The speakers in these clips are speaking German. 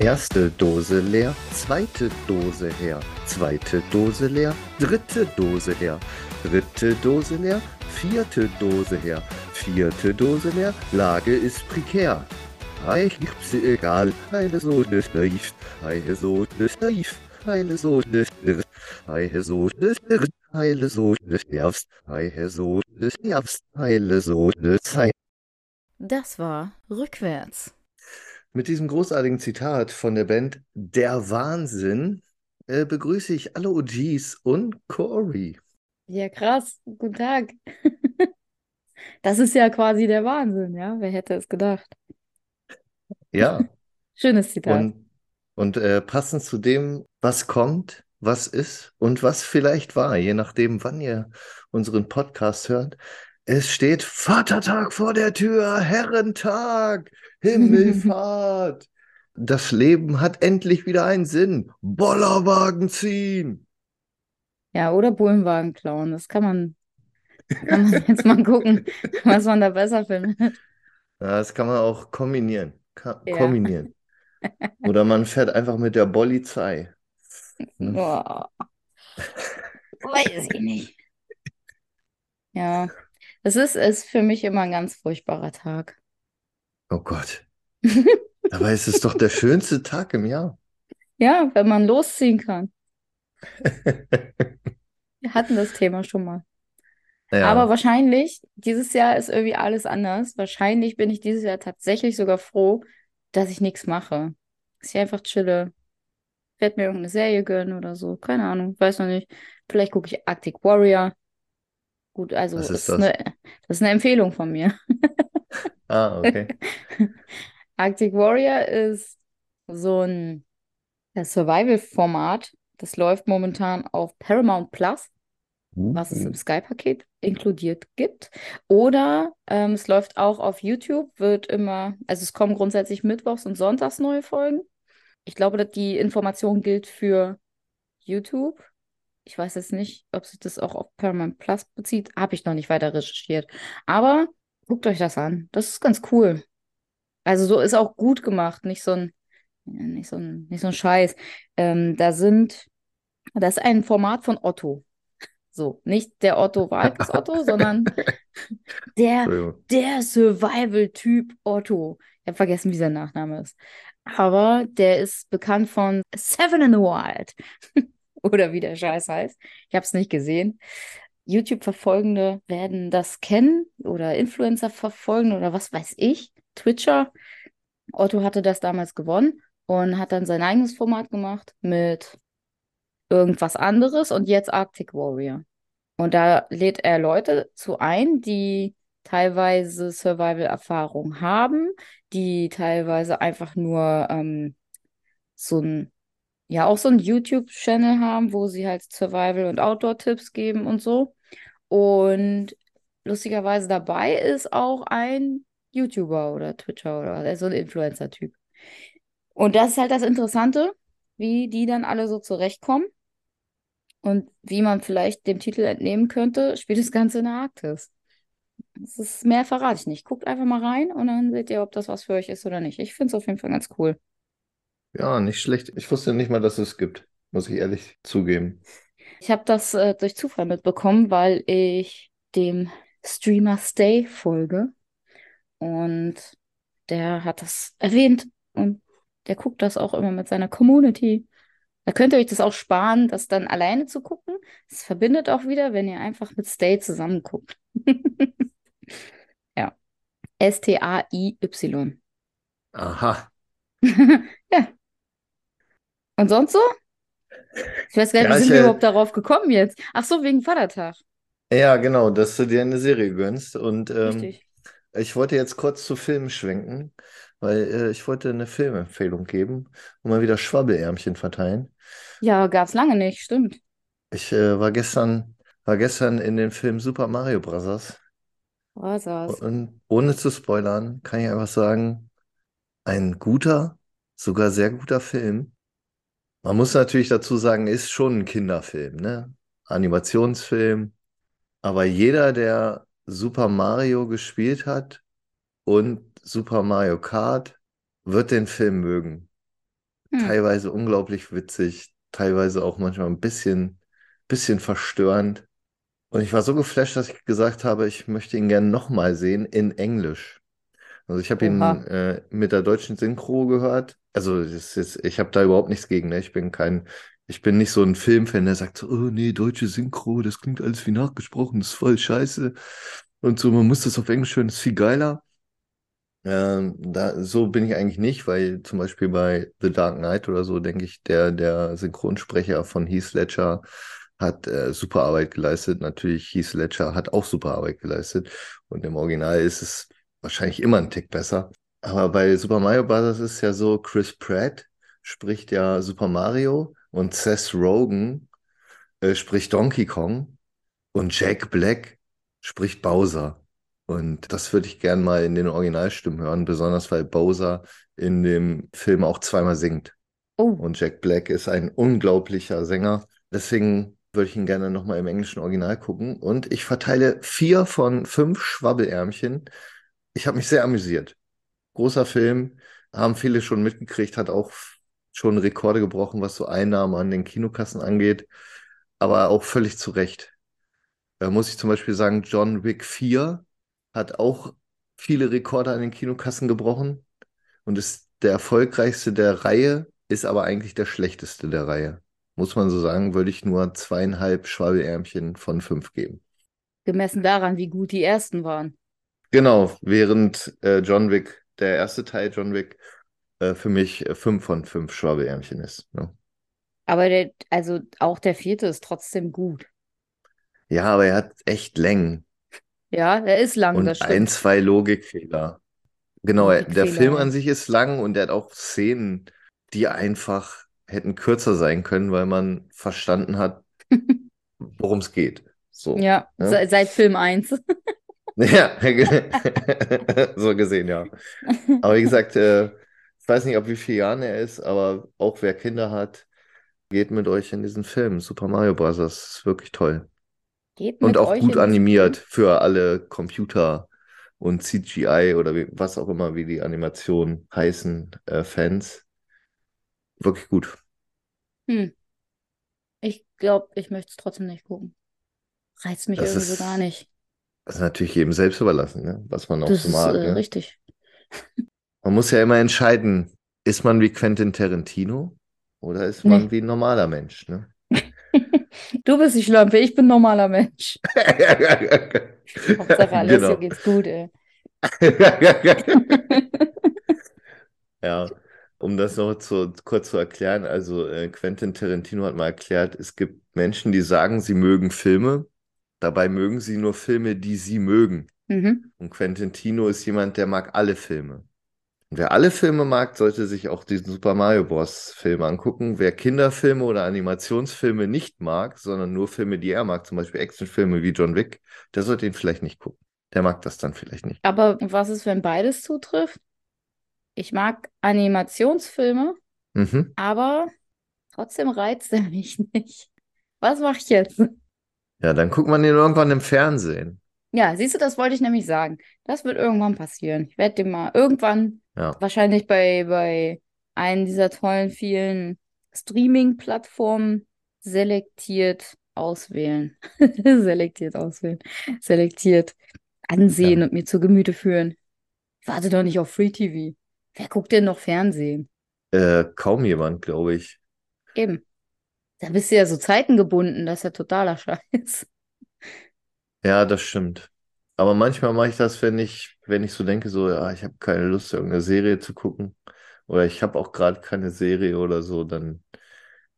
Erste Dose leer, zweite Dose her, zweite Dose leer, dritte Dose her, dritte Dose leer, vierte Dose her, vierte Dose leer, Lage ist prekär. Ich gib's egal, eine so nicht naiv, eine so nicht naiv, eine so nicht irr, eine so nicht irr, eine so nicht nervst, eine so nicht nervst, eine so nicht sein. Das war rückwärts. Mit diesem großartigen Zitat von der Band Der Wahnsinn äh, begrüße ich alle OGs und Corey. Ja, krass. Guten Tag. Das ist ja quasi der Wahnsinn, ja? Wer hätte es gedacht? Ja, Schönes Zitat. und, und äh, passend zu dem, was kommt, was ist und was vielleicht war, je nachdem, wann ihr unseren Podcast hört. Es steht Vatertag vor der Tür, Herrentag, Himmelfahrt. Das Leben hat endlich wieder einen Sinn. Bollerwagen ziehen. Ja, oder Bullenwagen klauen. Das kann man, kann man jetzt mal gucken, was man da besser findet. Ja, das kann man auch kombinieren. Ka Ja. kombinieren. Oder man fährt einfach mit der Polizei. Hm. Boah. Weiß ich nicht. Ja, es ist, ist für mich immer ein ganz furchtbarer Tag. Oh Gott. Dabei ist es doch der schönste Tag im Jahr. Ja, wenn man losziehen kann. Wir hatten das Thema schon mal. Aber Ja, wahrscheinlich, dieses Jahr ist irgendwie alles anders. Wahrscheinlich bin ich dieses Jahr tatsächlich sogar froh, dass ich nichts mache. Dass ich einfach chille, werde mir irgendeine Serie gönnen oder so. Keine Ahnung, weiß noch nicht. Vielleicht gucke ich Arctic Warrior. Gut, also was ist das? eine, das ist eine Empfehlung von mir. Ah, okay. Arctic Warrior ist so ein Survival-Format. Das läuft momentan auf Paramount Plus. was es im Uh, Sky-Paket inkludiert gibt. Oder ähm, es läuft auch auf YouTube, wird immer, also es kommen grundsätzlich mittwochs und sonntags neue Folgen. Ich glaube, dass die Information gilt für YouTube. Ich weiß jetzt nicht, ob sich das auch auf Paramount Plus bezieht. Habe ich noch nicht weiter recherchiert. Aber guckt euch das an. Das ist ganz cool. Also so ist auch gut gemacht, nicht so ein, nicht so ein, nicht so ein Scheiß. Ähm, da sind, das ist ein Format von Otto. So, nicht der Otto Walkes Otto, sondern der, der Survival-Typ Otto. Ich habe vergessen, wie sein Nachname ist. Aber der ist bekannt von Seven in the Wild. Oder wie der Scheiß heißt. Ich habe es nicht gesehen. YouTube-Verfolgende werden das kennen oder Influencer verfolgen oder was weiß ich. Twitcher. Otto hatte das damals gewonnen und hat dann sein eigenes Format gemacht mit irgendwas anderes und jetzt Arctic Warrior. Und da lädt er Leute zu ein, die teilweise Survival-Erfahrung haben, die teilweise einfach nur ähm, so ein, ja, auch so ein YouTube-Channel haben, wo sie halt Survival- und Outdoor-Tipps geben und so. Und lustigerweise dabei ist auch ein YouTuber oder Twitcher oder also ein Influencer-Typ. Und das ist halt das Interessante, wie die dann alle so zurechtkommen. Und wie man vielleicht dem Titel entnehmen könnte, spielt das Ganze in der Arktis. Das ist, mehr verrate ich nicht. Guckt einfach mal rein und dann seht ihr, ob das was für euch ist oder nicht. Ich finde es auf jeden Fall ganz cool. Ja, nicht schlecht. Ich wusste nicht mal, dass es gibt, muss ich ehrlich zugeben. Ich habe das äh, durch Zufall mitbekommen, weil ich dem Streamer Stay folge und der hat das erwähnt und der guckt das auch immer mit seiner Community. Da könnt ihr euch das auch sparen, das dann alleine zu gucken. Es verbindet auch wieder, wenn ihr einfach mit Stay zusammen guckt. Ja, S-T-A-I-Y. Aha. Ja, und sonst so? Ich weiß gar nicht, Ja, wie sind wir überhaupt darauf gekommen jetzt? Ach so, wegen Vatertag. ja, genau, dass du dir eine Serie gönnst. Und ähm, ich wollte jetzt kurz zu Filmen schwenken, weil äh, ich wollte eine Filmempfehlung geben und mal wieder Schwabbelärmchen verteilen. Ja, gab's lange nicht, stimmt. Ich äh, war gestern, war gestern in den Film Super Mario Bros. War's? Und ohne zu spoilern, kann ich einfach sagen, ein guter, sogar sehr guter Film. Man muss natürlich dazu sagen, ist schon ein Kinderfilm, ne? Animationsfilm. Aber jeder, der Super Mario gespielt hat und Super Mario Kart, wird den Film mögen. Hm. Teilweise unglaublich witzig, teilweise auch manchmal ein bisschen, bisschen verstörend. Und ich war so geflasht, dass ich gesagt habe, ich möchte ihn gerne nochmal sehen in Englisch. Also ich habe ihn äh, mit der deutschen Synchro gehört. Also ist, ich habe da überhaupt nichts gegen. Ne? Ich bin kein, ich bin nicht so ein Filmfan, der sagt so, oh nee, deutsche Synchro, das klingt alles wie nachgesprochen, das ist voll scheiße. Und so, man muss das auf Englisch hören, das ist viel geiler. Ähm, da, so bin ich eigentlich nicht, weil zum Beispiel bei The Dark Knight oder so, denke ich, der, der Synchronsprecher von Heath Ledger hat äh, super Arbeit geleistet. Natürlich, Heath Ledger hat auch super Arbeit geleistet. Und im Original ist es wahrscheinlich immer ein Tick besser. Aber bei Super Mario Bros. ist es ja so, Chris Pratt spricht ja Super Mario und Seth Rogen äh, spricht Donkey Kong und Jack Black spricht Bowser. Und das würde ich gern mal in den Originalstimmen hören, besonders weil Bowser in dem Film auch zweimal singt. Oh, Und Jack Black ist ein unglaublicher Sänger. Deswegen würde ich ihn gerne nochmal im englischen Original gucken. Und ich verteile vier von fünf Schwabbelärmchen. Ich habe mich sehr amüsiert. Großer Film, haben viele schon mitgekriegt, hat auch schon Rekorde gebrochen, was so Einnahmen an den Kinokassen angeht. Aber auch völlig zu Recht. Da muss ich zum Beispiel sagen, John Wick 4 hat auch viele Rekorde an den Kinokassen gebrochen und ist der erfolgreichste der Reihe, ist aber eigentlich der schlechteste der Reihe. Muss man so sagen, würde ich nur zweieinhalb Schwabbelärmchen von fünf geben. gemessen daran, wie gut die ersten waren. Genau, während äh, John Wick, der erste Teil John Wick, äh, für mich äh, fünf von fünf Schwabbelärmchen ist. Ne? Aber der, also auch der vierte ist trotzdem gut. Ja, aber er hat echt Längen Ja, der ist lang, das und ein, stimmt. zwei Logikfehler. Genau, er- der Logikfehler, Film an sich ist lang und er hat auch Szenen, die einfach hätten kürzer sein können, weil man verstanden hat, worum es geht. So. Ja, ne? se seit Film 1. Ja, so gesehen, ja. Aber wie gesagt, äh, ich weiß nicht, ab wie vielen Jahren er ist, aber auch wer Kinder hat, geht mit euch in diesen Film. Super Mario Bros. Das ist wirklich toll. Geht Und mit auch euch gut animiert für alle Computer und CGI oder wie, was auch immer, wie die Animationen heißen, äh, Fans. Wirklich gut. Hm. Ich glaube, ich möchte es trotzdem nicht gucken. Reizt mich Das irgendwie so gar ist, nicht. Das ist natürlich jedem selbst überlassen, ne? Was man auch Das so ist mag, äh, ne? richtig. Man muss ja immer entscheiden, ist man wie Quentin Tarantino oder ist man Nee. wie ein normaler Mensch, ne? Du bist die Schlampe, ich bin ein normaler Mensch. Hauptsache Alessio Genau. geht's gut, ey. Ja, um das noch zu, kurz zu erklären, also äh, Quentin Tarantino hat mal erklärt, es gibt Menschen, die sagen, sie mögen Filme, dabei mögen sie nur Filme, die sie mögen. Mhm. Und Quentin Tarantino ist jemand, der mag alle Filme. Und wer alle Filme mag, sollte sich auch diesen Super Mario Bros. Film angucken. Wer Kinderfilme oder Animationsfilme nicht mag, sondern nur Filme, die er mag, zum Beispiel Actionfilme wie John Wick, der sollte ihn vielleicht nicht gucken. Der mag das dann vielleicht nicht. Aber was ist, wenn beides zutrifft? Ich mag Animationsfilme, Mhm. aber trotzdem reizt er mich nicht. Was mache ich jetzt? Ja, dann guckt man ihn irgendwann im Fernsehen. Ja, siehst du, das wollte ich nämlich sagen. Das wird irgendwann passieren. Ich werde den mal irgendwann, Ja. wahrscheinlich bei, bei einem dieser tollen vielen Streaming-Plattformen selektiert auswählen. Selektiert auswählen. Selektiert ansehen Ja. und mir zu Gemüte führen. Ich warte doch nicht auf Free TV. Wer guckt denn noch Fernsehen? Äh, kaum jemand, glaube ich. Eben. Da bist du ja so zeitengebunden, das ist ja totaler Scheiß. Ja, das stimmt. Aber manchmal mache ich das, wenn ich, wenn ich so denke, so, ja, ich habe keine Lust, irgendeine Serie zu gucken. Oder ich habe auch gerade keine Serie oder so, dann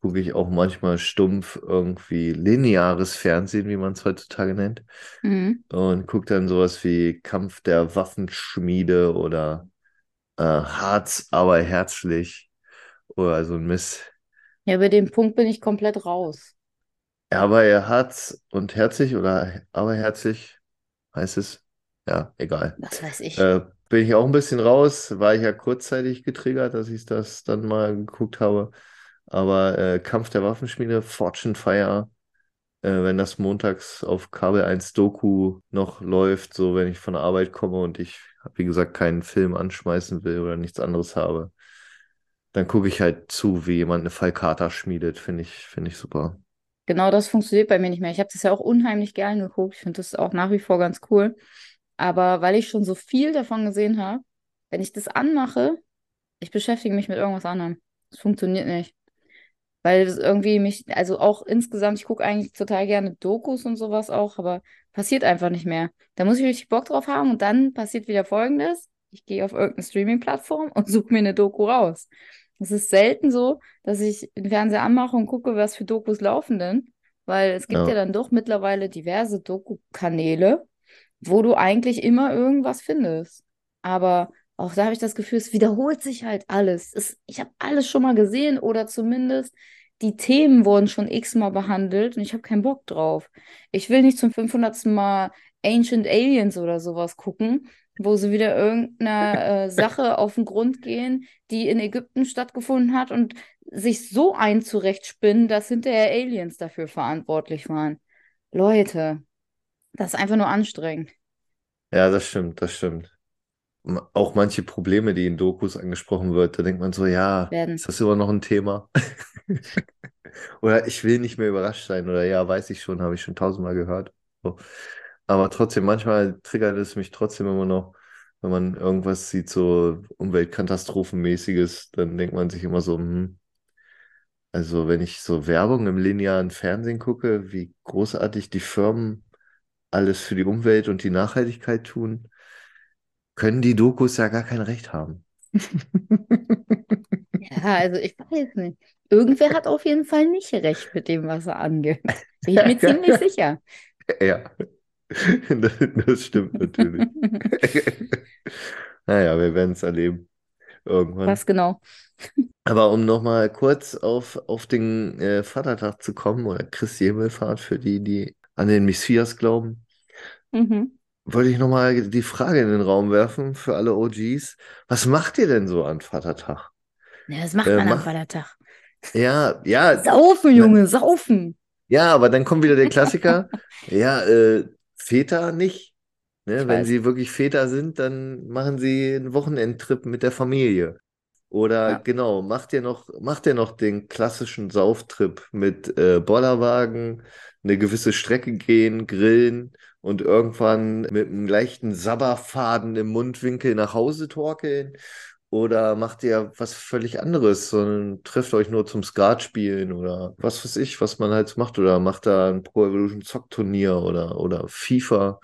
gucke ich auch manchmal stumpf irgendwie lineares Fernsehen, wie man es heutzutage nennt. Mhm. Und gucke dann sowas wie Kampf der Waffenschmiede oder äh, Harz, aber herzlich oder so ein Mist. Ja, bei dem Punkt bin ich komplett raus. Aber er Harz und herzlich oder aber herzlich heißt es. Ja, egal. Was weiß ich. Äh, bin ich auch ein bisschen raus, war ich ja kurzzeitig getriggert, dass ich das dann mal geguckt habe. Aber äh, Kampf der Waffenschmiede, Fortune Fire, äh, wenn das montags auf Kabel 1 Doku noch läuft, so wenn ich von der Arbeit komme und ich, wie gesagt, keinen Film anschmeißen will oder nichts anderes habe, Dann gucke ich halt zu, wie jemand eine Fallkarte schmiedet. Finde ich, finde ich super. Genau das funktioniert bei mir nicht mehr. Ich habe das ja auch unheimlich gern geguckt. Ich finde das auch nach wie vor ganz cool. Aber weil ich schon so viel davon gesehen habe, wenn ich das anmache, ich beschäftige mich mit irgendwas anderem. Es funktioniert nicht. Weil das irgendwie mich, also auch insgesamt, ich gucke eigentlich total gerne Dokus und sowas auch, aber passiert einfach nicht mehr. Da muss ich richtig Bock drauf haben und dann passiert wieder Folgendes. Ich gehe auf irgendeine Streaming-Plattform und suche mir eine Doku raus. Es ist selten so, dass ich den Fernseher anmache und gucke, was für Dokus laufen denn, weil es gibt ja, Ja. dann doch mittlerweile diverse Doku-Kanäle, wo du eigentlich immer irgendwas findest. Aber auch da habe ich das Gefühl, es wiederholt sich halt alles. Es, ich habe alles schon mal gesehen oder zumindest die Themen wurden schon x-mal behandelt und ich habe keinen Bock drauf. Ich will nicht zum 500. Mal Ancient Aliens oder sowas gucken, wo sie wieder irgendeiner äh, Sache auf den Grund gehen, die in Ägypten stattgefunden hat und sich so einzurechtspinnen, dass hinterher Aliens dafür verantwortlich waren. Leute, das ist einfach nur anstrengend. Ja, das stimmt, das stimmt. Auch manche Probleme, die in Dokus angesprochen wird, da denkt man so, ja, Werden. ist das immer noch ein Thema? Oder ich will nicht mehr überrascht sein. Oder ja, weiß ich schon, habe ich schon tausendmal gehört. So. Aber trotzdem, manchmal triggert es mich trotzdem immer noch, wenn man irgendwas sieht, so Umweltkatastrophenmäßiges, dann denkt man sich immer so, hm, also wenn ich so Werbung im linearen Fernsehen gucke, wie großartig die Firmen alles für die Umwelt und die Nachhaltigkeit tun, können die Dokus ja gar kein Recht haben. Ja, also ich weiß nicht. Irgendwer hat auf jeden Fall nicht recht mit dem, was er angibt. Bin ich mir ziemlich sicher. Ja, das, das stimmt natürlich. Naja, wir werden es erleben irgendwann. Was genau? Aber um nochmal kurz auf, auf den äh, Vatertag zu kommen oder Christi Himmelfahrt für die, die an den Messias glauben, Mhm. wollte ich nochmal die Frage in den Raum werfen für alle OGs. Was macht ihr denn so an Vatertag? Ja, das macht Äh, man am mach- Vatertag. Ja, ja, Saufen, Junge, saufen. ja, aber dann kommt wieder der Klassiker. Ja, äh, Väter nicht. Ne? Wenn sie wirklich Väter sind, dann machen sie einen Wochenendtrip mit der Familie. Oder Ja. genau, macht ihr noch, macht ihr noch den klassischen Sauftrip mit äh, Bollerwagen, eine gewisse Strecke gehen, grillen und irgendwann mit einem leichten Sabberfaden im Mundwinkel nach Hause torkeln? Oder macht ihr was völlig anderes, sondern trefft euch nur zum Skat spielen oder was weiß ich, was man halt so macht? Oder macht da ein Pro Evolution Zock Turnier oder, oder FIFA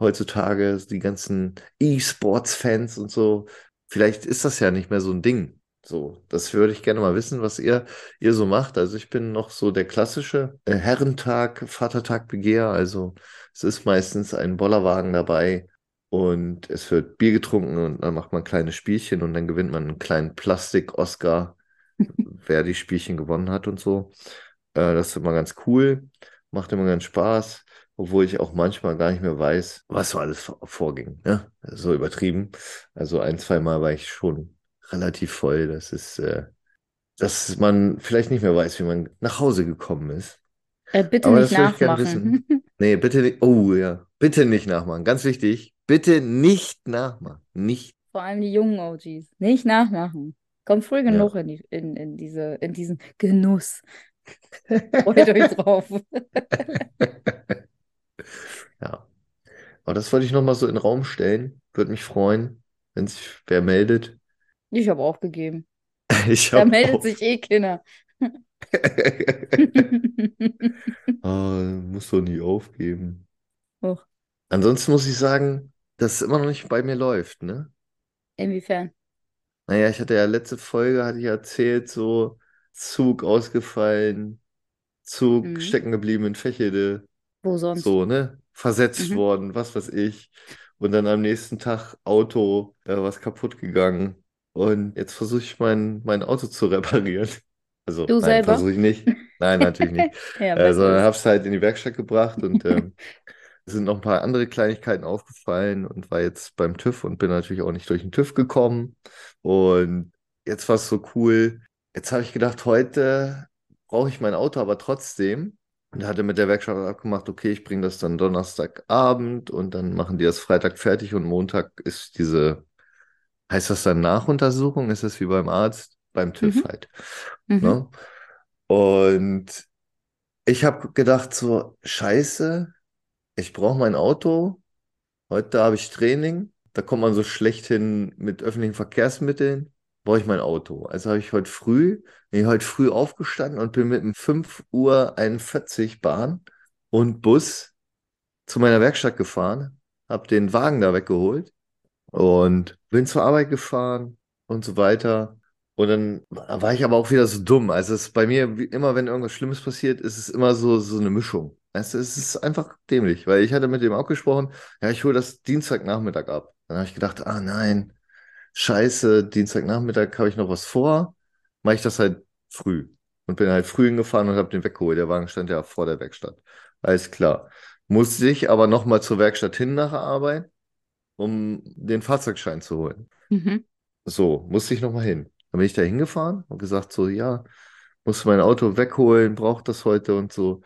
heutzutage, die ganzen E-Sports-Fans und so. Vielleicht ist das ja nicht mehr so ein Ding. So, das würde ich gerne mal wissen, was ihr, ihr so macht. Also ich bin noch so der klassische äh, Herrentag, Vatertag Begehr. Also es ist meistens ein Bollerwagen dabei und es wird Bier getrunken und dann macht man kleine Spielchen und dann gewinnt man einen kleinen Plastik-Oscar, wer die Spielchen gewonnen hat und so. Äh, das ist immer ganz cool, macht immer ganz Spaß, obwohl ich auch manchmal gar nicht mehr weiß, was so alles vor- vorging. Ne? So übertrieben. Also ein, zwei Mal war ich schon relativ voll. Das ist, äh, dass man vielleicht nicht mehr weiß, wie man nach Hause gekommen ist. Äh, bitte Aber nicht nachmachen. Nee, bitte nicht. Oh ja, bitte nicht nachmachen. Ganz wichtig. Bitte nicht nachmachen. Nicht. Vor allem die jungen OGs. Nicht nachmachen. Kommt früh Ja. genug in, die, in, in, diese, in diesen Genuss. Freut euch drauf. Ja. Aber das wollte ich nochmal so in den Raum stellen. Würde mich freuen, wenn sich wer meldet. Ich habe aufgegeben. Ich Da hab meldet auch. sich eh keiner. Ah, muss doch nie aufgeben. Och, Ansonsten muss ich sagen, dass es immer noch nicht bei mir läuft, ne? inwiefern? Naja, ich hatte ja letzte Folge, hatte ich erzählt, so Zug ausgefallen, Zug Mhm. stecken geblieben in Fächede, Wo sonst? so, ne? Versetzt Mhm. worden, was weiß ich. Und dann am nächsten Tag Auto, äh, was kaputt gegangen. Und jetzt versuche ich mein, mein Auto zu reparieren. Also, Du nein, selber? versuche ich nicht. Nein, natürlich nicht. Ja, Äh, sondern habe es halt in die Werkstatt gebracht und ähm, es sind noch ein paar andere Kleinigkeiten aufgefallen und war jetzt beim TÜV und bin natürlich auch nicht durch den TÜV gekommen. Und jetzt war es so cool. Jetzt habe ich gedacht, heute brauche ich mein Auto aber trotzdem. Und hatte mit der Werkstatt abgemacht, okay, ich bringe das dann Donnerstagabend und dann machen die das Freitag fertig und Montag ist diese, heißt das dann Nachuntersuchung? Ist das wie beim Arzt? Beim TÜV Mhm. halt. Mhm. Ne? Und ich habe gedacht so, scheiße, ich brauche mein Auto. Heute habe ich Training. Da kommt man so schlecht hin mit öffentlichen Verkehrsmitteln. Brauche ich mein Auto. Also habe ich heute früh, bin ich heute früh aufgestanden und bin mit einem 5 Uhr 41 Bahn und Bus zu meiner Werkstatt gefahren, habe den Wagen da weggeholt und bin zur Arbeit gefahren und so weiter. Und dann war ich aber auch wieder so dumm. Also es ist bei mir, wie immer, wenn irgendwas Schlimmes passiert, ist es immer so, so eine Mischung. Also es ist einfach dämlich, weil ich hatte mit dem auch gesprochen, ja, ich hole das Dienstagnachmittag ab. Dann habe ich gedacht, ah nein, scheiße, Dienstagnachmittag habe ich noch was vor, mache ich das halt früh. Und bin halt früh hingefahren und habe den weggeholt. Der Wagen stand ja vor der Werkstatt. Alles klar. Musste ich aber nochmal zur Werkstatt hin nach der Arbeit, um den Fahrzeugschein zu holen. Mhm. So, musste ich nochmal hin. Dann bin ich da hingefahren und gesagt so, ja, muss mein Auto wegholen, braucht das heute und so.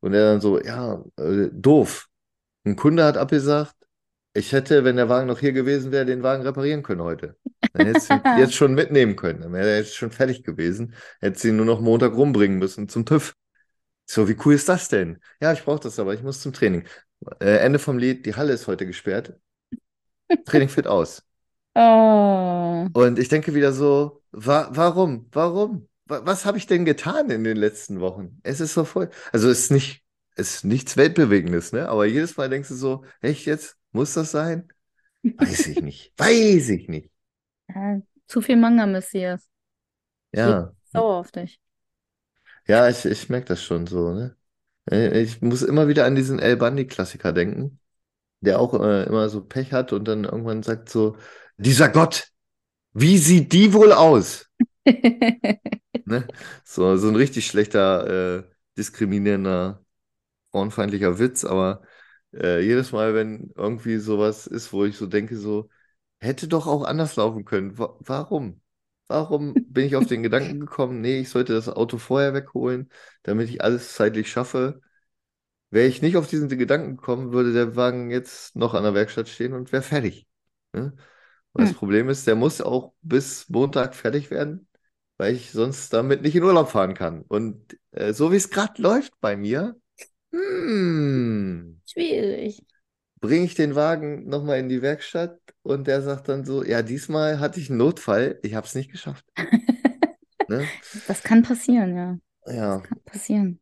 Und er dann so, ja, äh, doof. Ein Kunde hat abgesagt, ich hätte, wenn der Wagen noch hier gewesen wäre, den Wagen reparieren können heute. Dann hätte ich ihn jetzt schon mitnehmen können. Dann wäre er jetzt schon fertig gewesen. Hätte sie ihn nur noch Montag rumbringen müssen zum TÜV. So, wie cool ist das denn? Ja, ich brauche das aber, ich muss zum Training. Äh, Ende vom Lied, die Halle ist heute gesperrt. Training fit aus. Oh. Und ich denke wieder so, wa warum? Warum? Wa was habe ich denn getan in den letzten Wochen? Es ist so voll. Also es ist nicht, es ist nichts Weltbewegendes, ne? Aber jedes Mal denkst du so, echt jetzt? Muss das sein? Weiß ich nicht. Weiß ich nicht. Zu viel Manga-Messias. Ich bin Ja. sauer auf dich. Ja, ich, ich merke das schon so, ne? Ich muss immer wieder an diesen El Bandi-Klassiker denken, der auch äh, immer so Pech hat und dann irgendwann sagt so, dieser Gott, wie sieht die wohl aus? Ne? So, so ein richtig schlechter, äh, diskriminierender, frauenfeindlicher Witz, aber äh, jedes Mal, wenn irgendwie sowas ist, wo ich so denke, so, hätte doch auch anders laufen können. Wa warum? Warum bin ich auf den Gedanken gekommen, nee, ich sollte das Auto vorher wegholen, damit ich alles zeitlich schaffe? Wäre ich nicht auf diesen Gedanken gekommen, würde der Wagen jetzt noch an der Werkstatt stehen und wäre fertig. Ne? Und das Hm. Problem ist, der muss auch bis Montag fertig werden, weil ich sonst damit nicht in Urlaub fahren kann. Und äh, so wie es gerade läuft bei mir, hm, Schwierig. bringe ich den Wagen nochmal in die Werkstatt und der sagt dann so, ja, diesmal hatte ich einen Notfall, ich habe es nicht geschafft. Ne? Das kann passieren, ja. Ja, Kann passieren.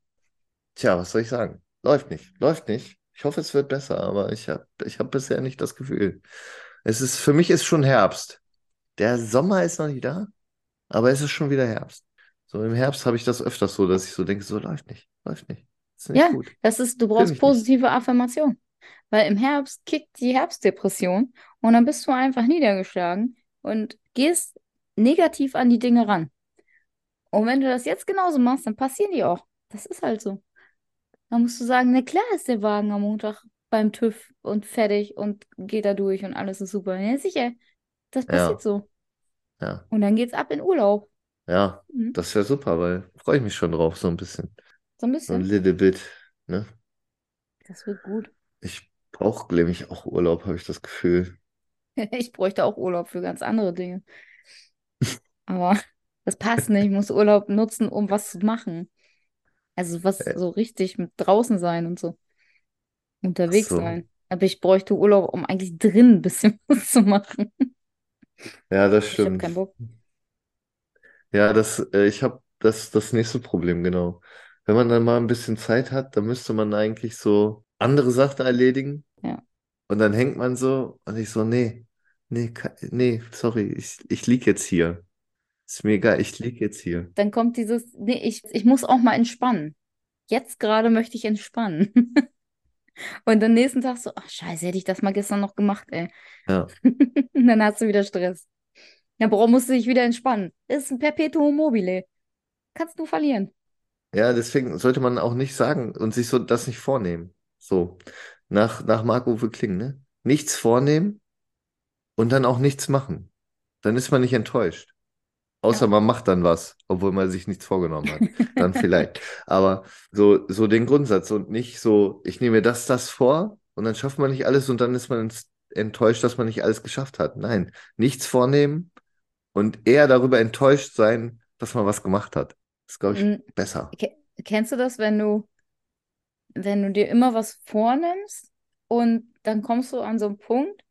tja, was soll ich sagen? Läuft nicht, läuft nicht. Ich hoffe, es wird besser, aber ich habe ich hab bisher nicht das Gefühl. Es ist, für mich ist schon Herbst. Der Sommer ist noch nicht da, aber es ist schon wieder Herbst. So im Herbst habe ich das öfters so, dass ich so denke, so läuft nicht, läuft nicht. Ist nicht Ja, gut. das ist, du brauchst mich nicht. positive Affirmation. Weil im Herbst kickt die Herbstdepression und dann bist du einfach niedergeschlagen und gehst negativ an die Dinge ran. Und wenn du das jetzt genauso machst, dann passieren die auch. Das ist halt so. Dann musst du sagen, na klar ist der Wagen am Montag beim TÜV und fertig und geht da durch und alles ist super. Ja, sicher. Das passiert Ja, so. ja, Und dann geht's ab in Urlaub. ja. Mhm. Das wäre super, weil freue ich mich schon drauf, so ein bisschen. So ein So ein bisschen. little bit, ne? Das wird gut. Ich brauche, glaube ich, auch Urlaub, habe ich das Gefühl. Ich bräuchte auch Urlaub für ganz andere Dinge. Aber das passt nicht. Ich muss Urlaub nutzen, um was zu machen. Also was Äh, so richtig mit draußen sein und so. Unterwegs so. sein. Aber ich bräuchte Urlaub, um eigentlich drin ein bisschen was zu machen. Ja, das Ich habe keinen stimmt. Bock. Ja, das, äh, ich habe das, das nächste Problem, genau. Wenn man dann mal ein bisschen Zeit hat, dann müsste man eigentlich so andere Sachen erledigen. Ja. Und dann hängt man so und ich so, nee, nee, nee, sorry, ich, ich lieg jetzt hier. Ist mir egal, ich lieg jetzt hier. Dann kommt dieses, nee, ich, ich muss auch mal entspannen. Jetzt gerade möchte ich entspannen. Und am nächsten Tag so, ach scheiße, hätte ich das mal gestern noch gemacht, ey. Ja, Und dann hast du wieder Stress. Ja, warum musst du dich wieder entspannen? Das ist ein Perpetuum mobile. Kannst du verlieren. ja, deswegen sollte man auch nicht sagen und sich so das nicht vornehmen. So, nach, nach Marc-Uwe Kling, ne? Nichts vornehmen und dann auch nichts machen. Dann ist man nicht enttäuscht. Außer Ja. man macht dann was, obwohl man sich nichts vorgenommen hat. Dann vielleicht. Aber so, so den Grundsatz und nicht so, ich nehme mir das, das vor und dann schafft man nicht alles und dann ist man enttäuscht, dass man nicht alles geschafft hat. Nein, nichts vornehmen und eher darüber enttäuscht sein, dass man was gemacht hat. Das ist, glaube ich, Mm, besser. ke- Kennst du das, wenn du, wenn du dir immer was vornimmst und dann kommst du an so einen Punkt,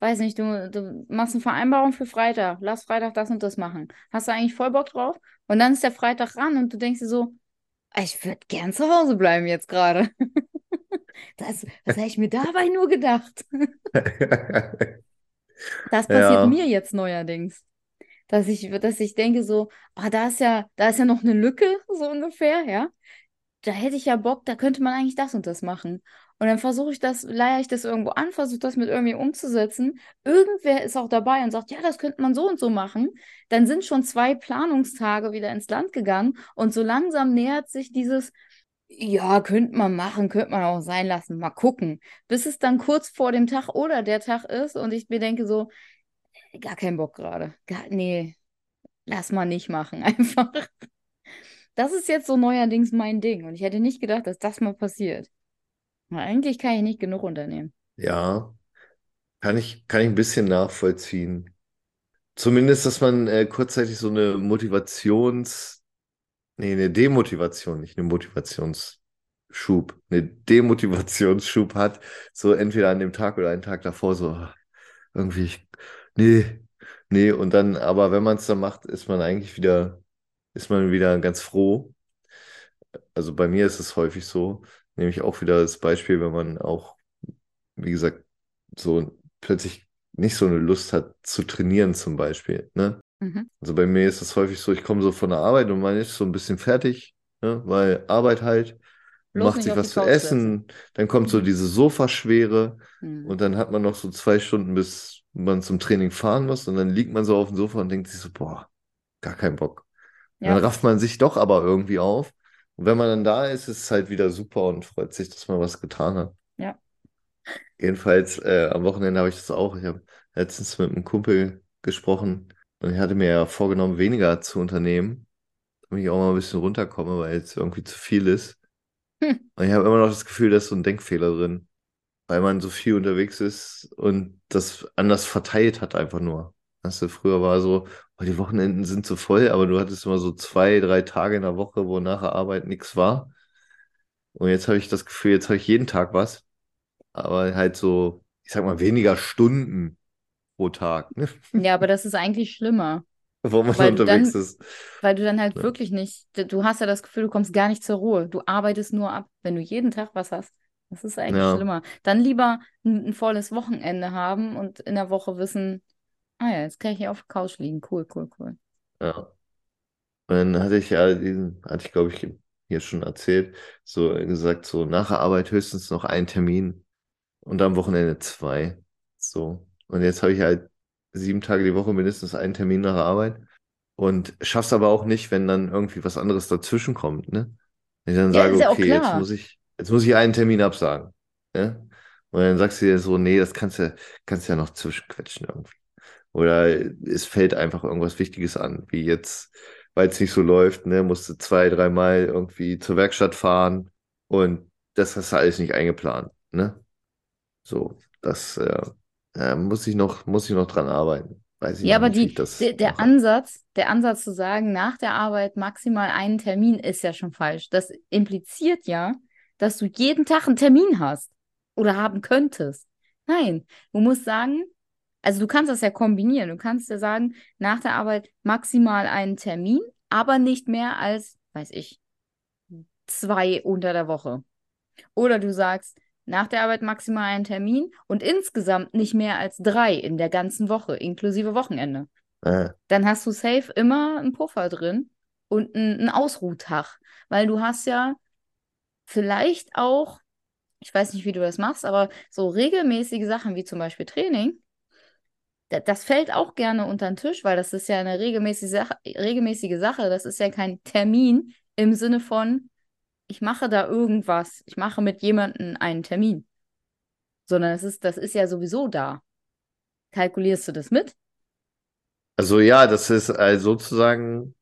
weiß nicht, du, du machst eine Vereinbarung für Freitag, lass Freitag das und das machen. Hast du eigentlich voll Bock drauf? Und dann ist der Freitag ran und du denkst dir so, "Ah, ich würde gern zu Hause bleiben jetzt gerade. Das, was habe ich mir dabei nur gedacht? Das passiert Ja, mir jetzt neuerdings. Dass ich, dass ich denke so, ah, da ist ja, da ist ja noch eine Lücke, so ungefähr, ja. Da hätte ich ja Bock, da könnte man eigentlich das und das machen. Und dann versuche ich das, leier ich das irgendwo an, versuche das mit irgendwie umzusetzen. Irgendwer ist auch dabei und sagt, ja, das könnte man so und so machen. Dann sind schon zwei Planungstage wieder ins Land gegangen und so langsam nähert sich dieses, ja, könnte man machen, könnte man auch sein lassen, mal gucken. Bis es dann kurz vor dem Tag oder der Tag ist und ich mir denke so, gar keinen Bock gerade. Nee, lass mal nicht machen, einfach. Das ist jetzt so neuerdings mein Ding und ich hätte nicht gedacht, dass das mal passiert. Eigentlich kann ich nicht genug unternehmen. ja, kann ich, kann ich ein bisschen nachvollziehen. Zumindest, dass man äh, kurzzeitig so eine Motivations, nee, eine Demotivation, nicht eine Motivationsschub, eine Demotivationsschub hat, so entweder an dem Tag oder einen Tag davor, so ah, irgendwie, nee, nee, und dann, aber wenn man es dann macht, ist man eigentlich wieder, ist man wieder ganz froh. Also bei mir ist es häufig so, nehme ich auch wieder das Beispiel, wenn man auch, wie gesagt, so plötzlich nicht so eine Lust hat zu trainieren zum Beispiel, ne? Mhm. Also bei mir ist es häufig so, ich komme so von der Arbeit und man ist so ein bisschen fertig, ne? Weil Arbeit halt, Bloß macht sich was zu essen, dann kommt so Mhm. diese Sofaschwere Mhm. und dann hat man noch so zwei Stunden, bis man zum Training fahren muss und dann liegt man so auf dem Sofa und denkt sich so, boah, gar keinen Bock. Und dann Ja, rafft man sich doch aber irgendwie auf. Und wenn man dann da ist, ist es halt wieder super und freut sich, dass man was getan hat. ja. Jedenfalls, äh, am Wochenende habe ich das auch. Ich habe letztens mit einem Kumpel gesprochen und ich hatte mir ja vorgenommen, weniger zu unternehmen, damit ich auch mal ein bisschen runterkomme, weil es irgendwie zu viel ist. Hm. Und ich habe immer noch das Gefühl, da ist so ein Denkfehler drin, weil man so viel unterwegs ist und das anders verteilt hat einfach nur. Weißt du, früher war so, oh, die Wochenenden sind so voll, aber du hattest immer so zwei, drei Tage in der Woche, wo nach der Arbeit nichts war. Und jetzt habe ich das Gefühl, jetzt habe ich jeden Tag was, aber halt so, ich sag mal, weniger Stunden pro Tag, ne? Ja, aber das ist eigentlich schlimmer, wo man weil unterwegs dann, ist. weil du dann halt Ja. wirklich nicht, du hast ja das Gefühl, du kommst gar nicht zur Ruhe. Du arbeitest nur ab, wenn du jeden Tag was hast. Das ist eigentlich Ja, schlimmer. Dann lieber ein, ein volles Wochenende haben und in der Woche wissen, ah ja, jetzt kann ich hier auf der Couch liegen. Cool, cool, cool. ja. Und dann hatte ich ja diesen, hatte ich glaube ich hier schon erzählt, so gesagt, so nach der Arbeit höchstens noch einen Termin und am Wochenende zwei. So. Und jetzt habe ich halt sieben Tage die Woche mindestens einen Termin nach der Arbeit und schaff's aber auch nicht, wenn dann irgendwie was anderes dazwischen kommt, ne? Wenn ich dann Ja, sage, ja okay, jetzt muss ich, jetzt muss ich einen Termin absagen, ne? Und dann sagst du dir so, nee, das kannst du, kannst du ja noch zwischenquetschen irgendwie. Oder es fällt einfach irgendwas Wichtiges an, wie jetzt, weil es nicht so läuft, ne, musst du zwei, dreimal irgendwie zur Werkstatt fahren und das hast du alles nicht eingeplant, ne? So, das äh, äh, muss ich noch, muss ich noch dran arbeiten. Weiß ich Ja, aber die, der, der. Ansatz, der Ansatz zu sagen, nach der Arbeit maximal einen Termin ist ja schon falsch. Das impliziert ja, dass du jeden Tag einen Termin hast oder haben könntest. Nein, du musst sagen, also du kannst das ja kombinieren. Du kannst ja sagen, nach der Arbeit maximal einen Termin, aber nicht mehr als, weiß ich, zwei unter der Woche. Oder du sagst, nach der Arbeit maximal einen Termin und insgesamt nicht mehr als drei in der ganzen Woche, inklusive Wochenende. Äh, Dann hast du safe immer einen Puffer drin und einen, Ausruhtag. Weil du hast ja vielleicht auch, ich weiß nicht, wie du das machst, aber so regelmäßige Sachen wie zum Beispiel Training, das fällt auch gerne unter den Tisch, weil das ist ja eine regelmäßige Sache, regelmäßige Sache. Das ist ja kein Termin im Sinne von, ich mache da irgendwas, ich mache mit jemandem einen Termin, sondern es ist, das ist ja sowieso da. Kalkulierst du das mit? also ja, das ist äh, sozusagen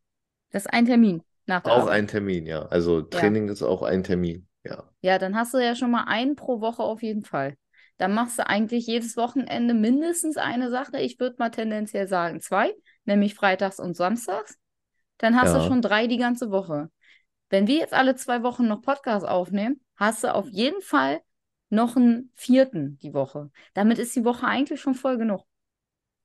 Das ist ein Termin nach auch Arbeit. ein Termin, ja. Also Ja. Training ist auch ein Termin, ja. Ja, dann hast du ja schon mal einen pro Woche auf jeden Fall. Dann machst du eigentlich jedes Wochenende mindestens eine Sache. Ich würde mal tendenziell sagen zwei. nämlich freitags und samstags. Dann hast du Ja. schon drei die ganze Woche. Wenn wir jetzt alle zwei Wochen noch Podcast aufnehmen, hast du auf jeden Fall noch einen vierten die Woche. Damit ist die Woche eigentlich schon voll genug.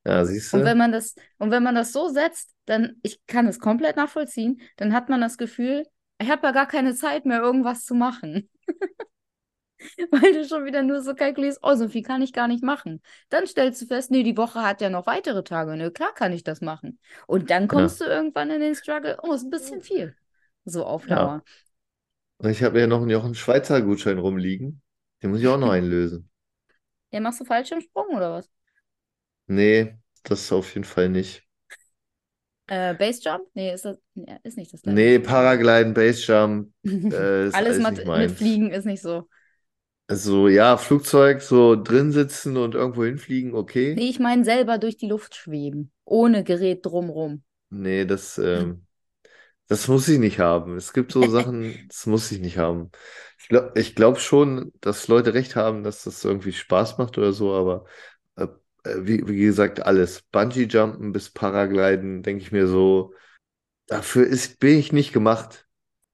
Ja, siehst Und du? wenn man das, und wenn man das so setzt, dann, ich kann es komplett nachvollziehen, dann hat man das Gefühl, ich habe ja gar keine Zeit mehr, irgendwas zu machen. Weil du schon wieder nur so kalkulierst, oh, so viel kann ich gar nicht machen. Dann stellst du fest, nee, die Woche hat ja noch weitere Tage. Nö, klar kann ich das machen. Und dann kommst du irgendwann in den Struggle, oh, ist ein bisschen viel. So auf Ja. Dauer. Und ich habe ja noch einen Jochen Schweizer Gutschein rumliegen. Den muss ich auch noch einlösen. Ja, machst du Fallschirmsprung oder was? Nee, das auf jeden Fall nicht. Äh, Basejump? Nee, ist das, ja, ist nicht das gleiche. Nee, Paragliden, Basejump, äh, Alles alles mit. Fliegen ist nicht so. Also ja, Flugzeug, so drin sitzen und irgendwo hinfliegen, okay. Nee, ich meine selber durch die Luft schweben. Ohne Gerät drumrum. Nee, das, ähm, das muss ich nicht haben. Es gibt so Sachen, das muss ich nicht haben. Ich glaube ich glaub schon, dass Leute recht haben, dass das irgendwie Spaß macht oder so, aber äh, äh, wie, wie gesagt, alles. Bungee-Jumpen bis Paragliden, denke ich mir so, dafür ist, bin ich nicht gemacht.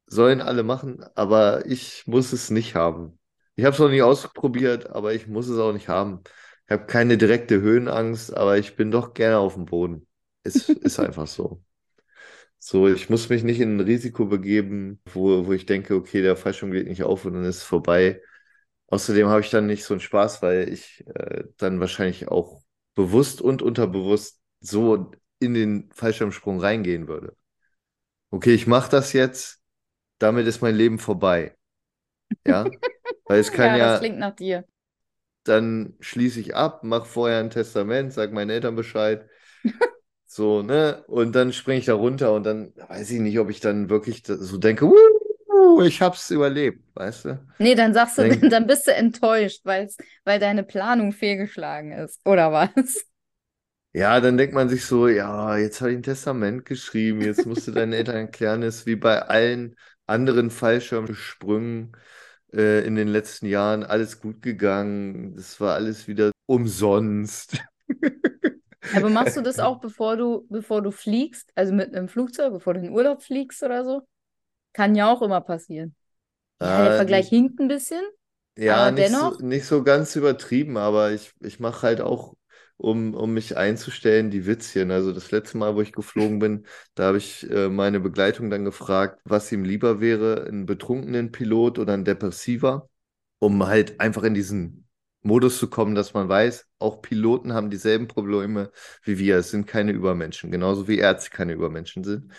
Sollen alle machen, aber ich muss es nicht haben. Ich habe es noch nie ausprobiert, aber ich muss es auch nicht haben. Ich habe keine direkte Höhenangst, aber ich bin doch gerne auf dem Boden. Es ist einfach so. So, ich muss mich nicht in ein Risiko begeben, wo, wo ich denke, okay, der Fallschirm geht nicht auf und dann ist es vorbei. Außerdem habe ich dann nicht so einen Spaß, weil ich äh, dann wahrscheinlich auch bewusst und unterbewusst so in den Fallschirmsprung reingehen würde. Okay, ich mache das jetzt, damit ist mein Leben vorbei. Ja, weil es kann Ja, ja, das klingt nach dir. dann schließe ich ab, mache vorher ein Testament, sag meinen Eltern Bescheid. So, ne? Und dann springe ich da runter und dann weiß ich nicht, ob ich dann wirklich so denke, "Wuhu, ich hab's überlebt, weißt du? Nee, dann sagst du, Denk- dann bist du enttäuscht, weil's, weil deine Planung fehlgeschlagen ist. Oder was? Ja, dann denkt man sich so, ja, jetzt habe ich ein Testament geschrieben, jetzt musst du deinen Eltern erklären, ist wie bei allen anderen Fallschirmsprüngen äh, in den letzten Jahren alles gut gegangen, das war alles wieder umsonst. Aber machst du das auch, bevor du, bevor du fliegst? Also mit einem Flugzeug, bevor du in den Urlaub fliegst oder so? Kann ja auch immer passieren. Ja, der Ah, Vergleich hinkt ein bisschen. Ja, nicht so, dennoch? nicht so ganz übertrieben, aber ich, ich mache halt auch, um, um mich einzustellen, die Witzchen. Also das letzte Mal, wo ich geflogen bin, da habe ich äh, meine Begleitung dann gefragt, was ihm lieber wäre, ein betrunkenen Pilot oder ein Depressiver, um halt einfach in diesen Modus zu kommen, dass man weiß, auch Piloten haben dieselben Probleme wie wir. Es sind keine Übermenschen, genauso wie Ärzte keine Übermenschen sind.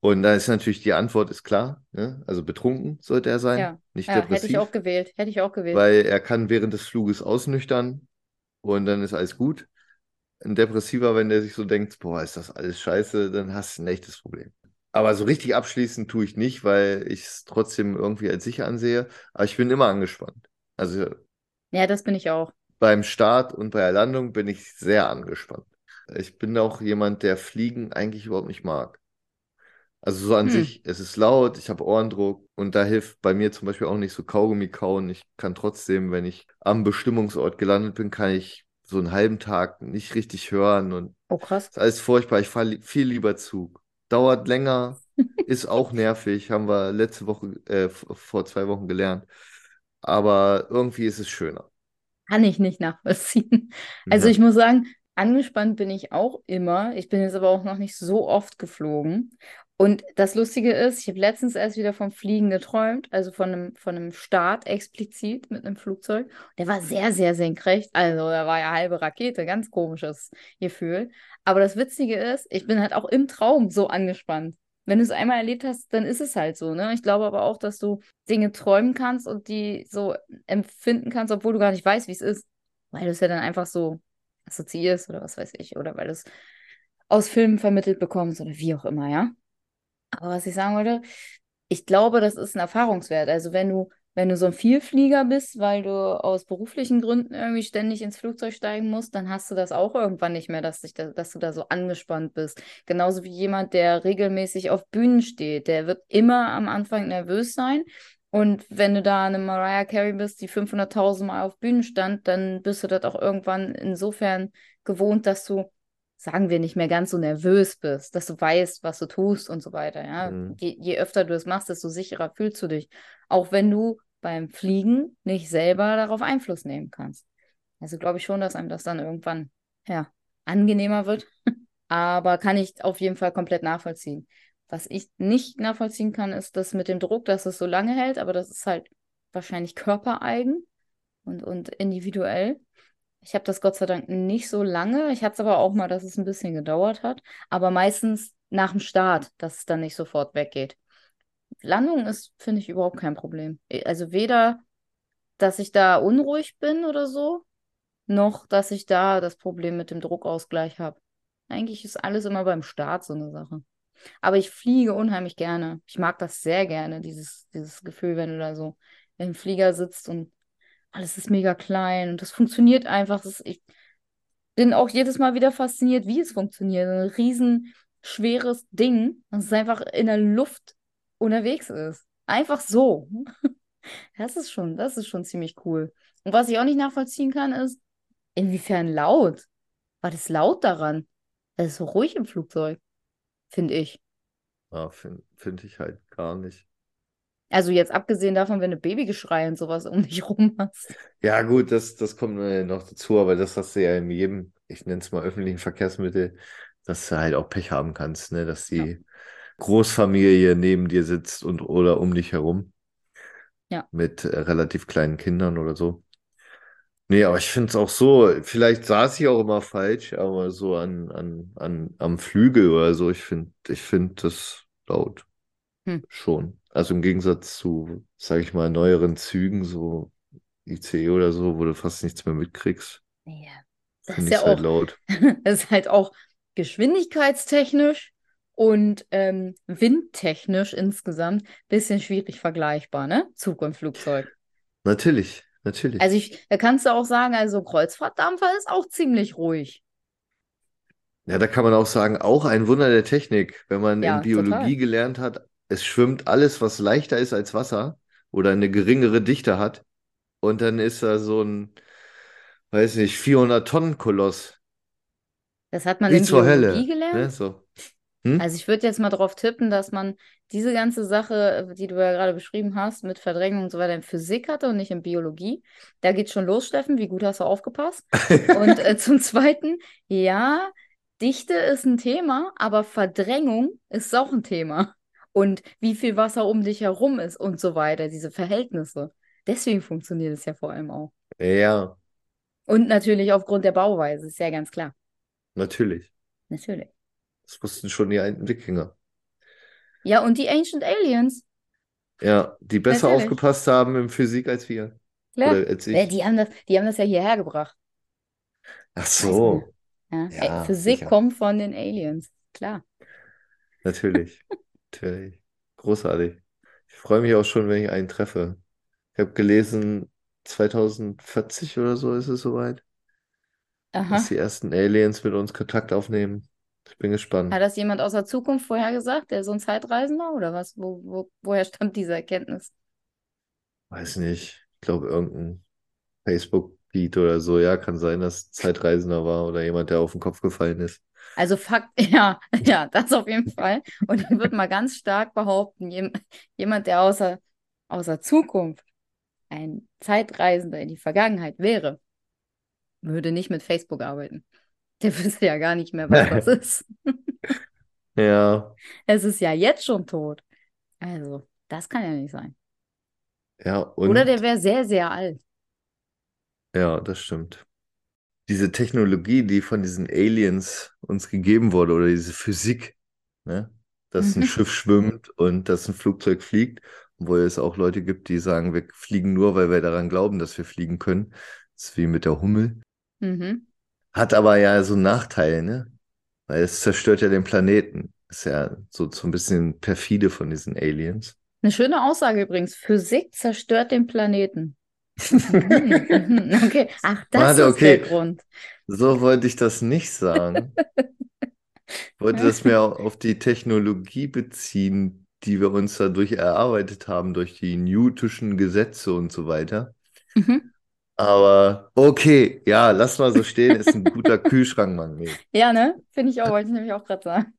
Und da ist natürlich die Antwort ist klar, ne? Also betrunken sollte er sein, Ja, nicht Ja, hätte ich depressiv auch gewählt. Hätte ich auch gewählt. weil er kann während des Fluges ausnüchtern und dann ist alles gut. Ein Depressiver, wenn der sich so denkt, boah, ist das alles scheiße, dann hast du ein echtes Problem. Aber so richtig abschließen tue ich nicht, weil ich es trotzdem irgendwie als sicher ansehe. Aber ich bin immer angespannt. Also Ja, das bin ich auch. beim Start und bei der Landung bin ich sehr angespannt. Ich bin auch jemand, der Fliegen eigentlich überhaupt nicht mag. Also so an Hm. sich, es ist laut, ich habe Ohrendruck und da hilft bei mir zum Beispiel auch nicht so Kaugummi kauen. Ich kann trotzdem, wenn ich am Bestimmungsort gelandet bin, kann ich so einen halben Tag nicht richtig hören und Oh, krass. ist alles furchtbar. Ich fahre li viel lieber Zug. Dauert länger, ist auch nervig, haben wir letzte Woche, äh, vor zwei Wochen gelernt. Aber irgendwie ist es schöner. Kann ich nicht nachvollziehen. Also Ja. ich muss sagen, angespannt bin ich auch immer. Ich bin jetzt aber auch noch nicht so oft geflogen. Und das Lustige ist, ich habe letztens erst wieder vom Fliegen geträumt, also von einem, von einem Start explizit mit einem Flugzeug. Der war sehr, sehr senkrecht. Also da war ja halbe Rakete, ganz komisches Gefühl. Aber das Witzige ist, ich bin halt auch im Traum so angespannt. Wenn du es einmal erlebt hast, dann ist es halt so, ne? Ich glaube aber auch, dass du Dinge träumen kannst und die so empfinden kannst, obwohl du gar nicht weißt, wie es ist. Weil du es ja dann einfach so assoziierst oder was weiß ich. Oder weil du es aus Filmen vermittelt bekommst oder wie auch immer, ja. Aber was ich sagen wollte, ich glaube, das ist ein Erfahrungswert. Also wenn du, wenn du so ein Vielflieger bist, weil du aus beruflichen Gründen irgendwie ständig ins Flugzeug steigen musst, dann hast du das auch irgendwann nicht mehr, dass, dich da, dass du da so angespannt bist. Genauso wie jemand, der regelmäßig auf Bühnen steht. Der wird immer am Anfang nervös sein. Und wenn du da eine Mariah Carey bist, die 500.000 Mal auf Bühnen stand, dann bist du das auch irgendwann insofern gewohnt, dass du sagen wir, nicht mehr ganz so nervös bist, dass du weißt, was du tust und so weiter. Ja? Mhm. Je, je öfter du es machst, desto sicherer fühlst du dich. Auch wenn du beim Fliegen nicht selber darauf Einfluss nehmen kannst. Also glaube ich schon, dass einem das dann irgendwann ja, angenehmer wird. Aber kann ich auf jeden Fall komplett nachvollziehen. Was ich nicht nachvollziehen kann, ist das mit dem Druck, dass es so lange hält, aber das ist halt wahrscheinlich körpereigen und, und individuell. Ich habe das Gott sei Dank nicht so lange. Ich hatte es aber auch mal, dass es ein bisschen gedauert hat. Aber meistens nach dem Start, dass es dann nicht sofort weggeht. Landung ist, finde ich, überhaupt kein Problem. Also weder, dass ich da unruhig bin oder so, noch, dass ich da das Problem mit dem Druckausgleich habe. Eigentlich ist alles immer beim Start so eine Sache. Aber ich fliege unheimlich gerne. Ich mag das sehr gerne, dieses, dieses Gefühl, wenn du da so im Flieger sitzt und alles ist mega klein und das funktioniert einfach. Das ich bin auch jedes Mal wieder fasziniert, wie es funktioniert. Ein riesen schweres Ding, das einfach in der Luft unterwegs ist. Einfach so. Das ist schon, das ist schon ziemlich cool. Und was ich auch nicht nachvollziehen kann, ist, inwiefern laut? War das laut daran? Das ist so ruhig im Flugzeug, finde ich. Ja, finde find ich halt gar nicht. Also jetzt abgesehen davon, wenn du Babygeschrei und sowas um dich rum hast. Ja, gut, das, das kommt äh, noch dazu, aber das hast du ja in jedem, ich nenne es mal öffentlichen Verkehrsmittel, dass du halt auch Pech haben kannst, ne? Dass die Ja. Großfamilie neben dir sitzt und oder um dich herum. Ja. Mit äh, relativ kleinen Kindern oder so. Nee, aber ich finde es auch so, vielleicht saß ich auch immer falsch, aber so an, an, an, am Flügel oder so, ich finde, ich finde das laut. Hm. Schon. Also im Gegensatz zu, sag ich mal, neueren Zügen, so ICE oder so, wo du fast nichts mehr mitkriegst, Ja, das ist ja es halt auch, laut. das ist halt auch geschwindigkeitstechnisch und ähm, windtechnisch insgesamt ein bisschen schwierig vergleichbar, ne? Zug und Flugzeug. Natürlich, natürlich. Also ich, da kannst du auch sagen, also Kreuzfahrtdampfer ist auch ziemlich ruhig. Ja, da kann man auch sagen, auch ein Wunder der Technik, wenn man Ja, in Biologie total. gelernt hat, es schwimmt alles, was leichter ist als Wasser oder eine geringere Dichte hat. Und dann ist da so ein, weiß nicht, 400 Tonnen Koloss. Das hat man Wie in zur Biologie Hölle. gelernt. Ne? So. Hm? Also ich würde jetzt mal darauf tippen, dass man diese ganze Sache, die du ja gerade beschrieben hast, mit Verdrängung und so weiter in Physik hatte und nicht in Biologie. Da geht's schon los, Steffen. Wie gut hast du aufgepasst? Und äh, zum Zweiten, ja, Dichte ist ein Thema, aber Verdrängung ist auch ein Thema. Und wie viel Wasser um dich herum ist und so weiter, diese Verhältnisse. Deswegen funktioniert es ja vor allem auch. Ja, Und natürlich aufgrund der Bauweise, ist ja ganz klar. natürlich. Natürlich. Das wussten schon die alten Wikinger. Ja, und die Ancient Aliens, Ja, die besser Natürlich. aufgepasst haben in Physik als wir. klar. Als ich. die haben das, die haben das ja hierher gebracht. Ach so, Ja. Ja, Physik sicher. kommt von den Aliens. Klar. natürlich. Natürlich. Großartig. Ich freue mich auch schon, wenn ich einen treffe. Ich habe gelesen, 2040 oder so ist es soweit, Aha. dass die ersten Aliens mit uns Kontakt aufnehmen. Ich bin gespannt. Hat das jemand aus der Zukunft vorher gesagt, der so ein Zeitreisender oder was? Wo, wo, woher stammt diese Erkenntnis? Weiß nicht. Ich glaube, irgendein Facebook-Feed oder so. Ja, kann sein, dass ein Zeitreisender war oder jemand, der auf den Kopf gefallen ist. Also Fakt, ja, ja, das auf jeden Fall. Und ich würde mal ganz stark behaupten, jem, jemand, der außer, außer Zukunft ein Zeitreisender in die Vergangenheit wäre, würde nicht mit Facebook arbeiten. Der wüsste ja gar nicht mehr, was das ist. Ja, Es ist ja jetzt schon tot. Also, das kann ja nicht sein. ja, Oder der wäre sehr, sehr alt. ja, das stimmt. Diese Technologie, die von diesen Aliens uns gegeben wurde, oder diese Physik, ne? Dass ein Mhm. Schiff schwimmt und dass ein Flugzeug fliegt, obwohl es auch Leute gibt, die sagen, wir fliegen nur, weil wir daran glauben, dass wir fliegen können. Das ist wie mit der Hummel. Mhm. Hat aber ja so einen Nachteil, ne? Weil es zerstört ja den Planeten. Ist ja so, so ein bisschen perfide von diesen Aliens. Eine schöne Aussage übrigens. Physik zerstört den Planeten. Okay. Ach, das Warte, ist okay. der Grund. So wollte ich das nicht sagen. Ich wollte das mehr auf die Technologie beziehen, die wir uns dadurch erarbeitet haben, durch die Newtonschen Gesetze und so weiter. Mhm. Aber okay, ja, lass mal so stehen, ist ein guter Kühlschrankmagnet. Ja, ne? Finde ich auch, wollte ich nämlich auch gerade sagen.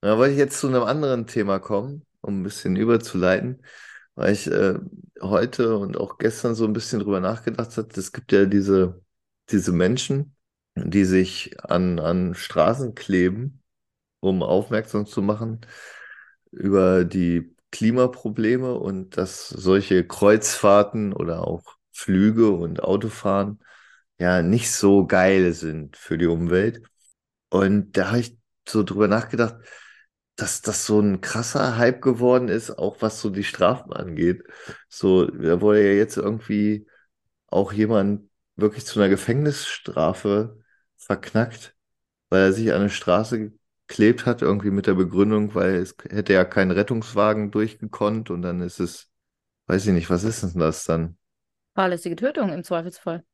Da wollte ich jetzt zu einem anderen Thema kommen, um ein bisschen überzuleiten, weil ich äh, heute und auch gestern so ein bisschen drüber nachgedacht habe. Es gibt ja diese, diese Menschen, die sich an, an Straßen kleben, um aufmerksam zu machen über die Klimaprobleme und dass solche Kreuzfahrten oder auch Flüge und Autofahren ja nicht so geil sind für die Umwelt. Und da habe ich so drüber nachgedacht, dass das so ein krasser Hype geworden ist, auch was so die Strafen angeht. So, da wurde ja jetzt irgendwie auch jemand wirklich zu einer Gefängnisstrafe verknackt, weil er sich an eine Straße geklebt hat, irgendwie mit der Begründung, weil es hätte ja kein Rettungswagen durchgekonnt und dann ist es, weiß ich nicht, was ist denn das dann? Fahrlässige Tötung im Zweifelsfall,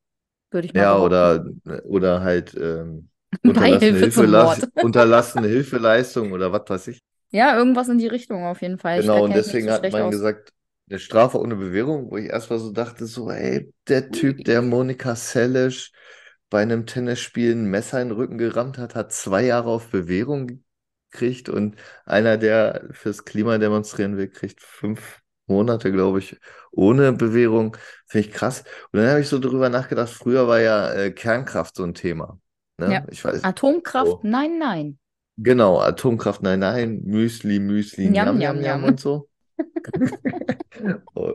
würde ich mal Ja, behaupten. oder, oder halt ähm, Beihilfe zum Hilfeleis- Mord. unterlassene Hilfeleistung oder was weiß ich. Ja, irgendwas in die Richtung auf jeden Fall. Genau, und deswegen so hat man aus. gesagt, eine Strafe ohne Bewährung, wo ich erstmal so dachte, so, ey, der Typ, der Monika Seles bei einem Tennisspiel ein Messer in den Rücken gerammt hat, hat zwei Jahre auf Bewährung gekriegt und einer, der fürs Klima demonstrieren will, kriegt fünf Monate, glaube ich, ohne Bewährung. Finde ich krass. Und dann habe ich so drüber nachgedacht, früher war ja äh, Kernkraft so ein Thema. Ne? Ja. Ich weiß, Atomkraft? so. Nein, nein. Genau, Atomkraft, nein, nein, Müsli, Müsli, Njam, Njam, Njam, und so. Oh.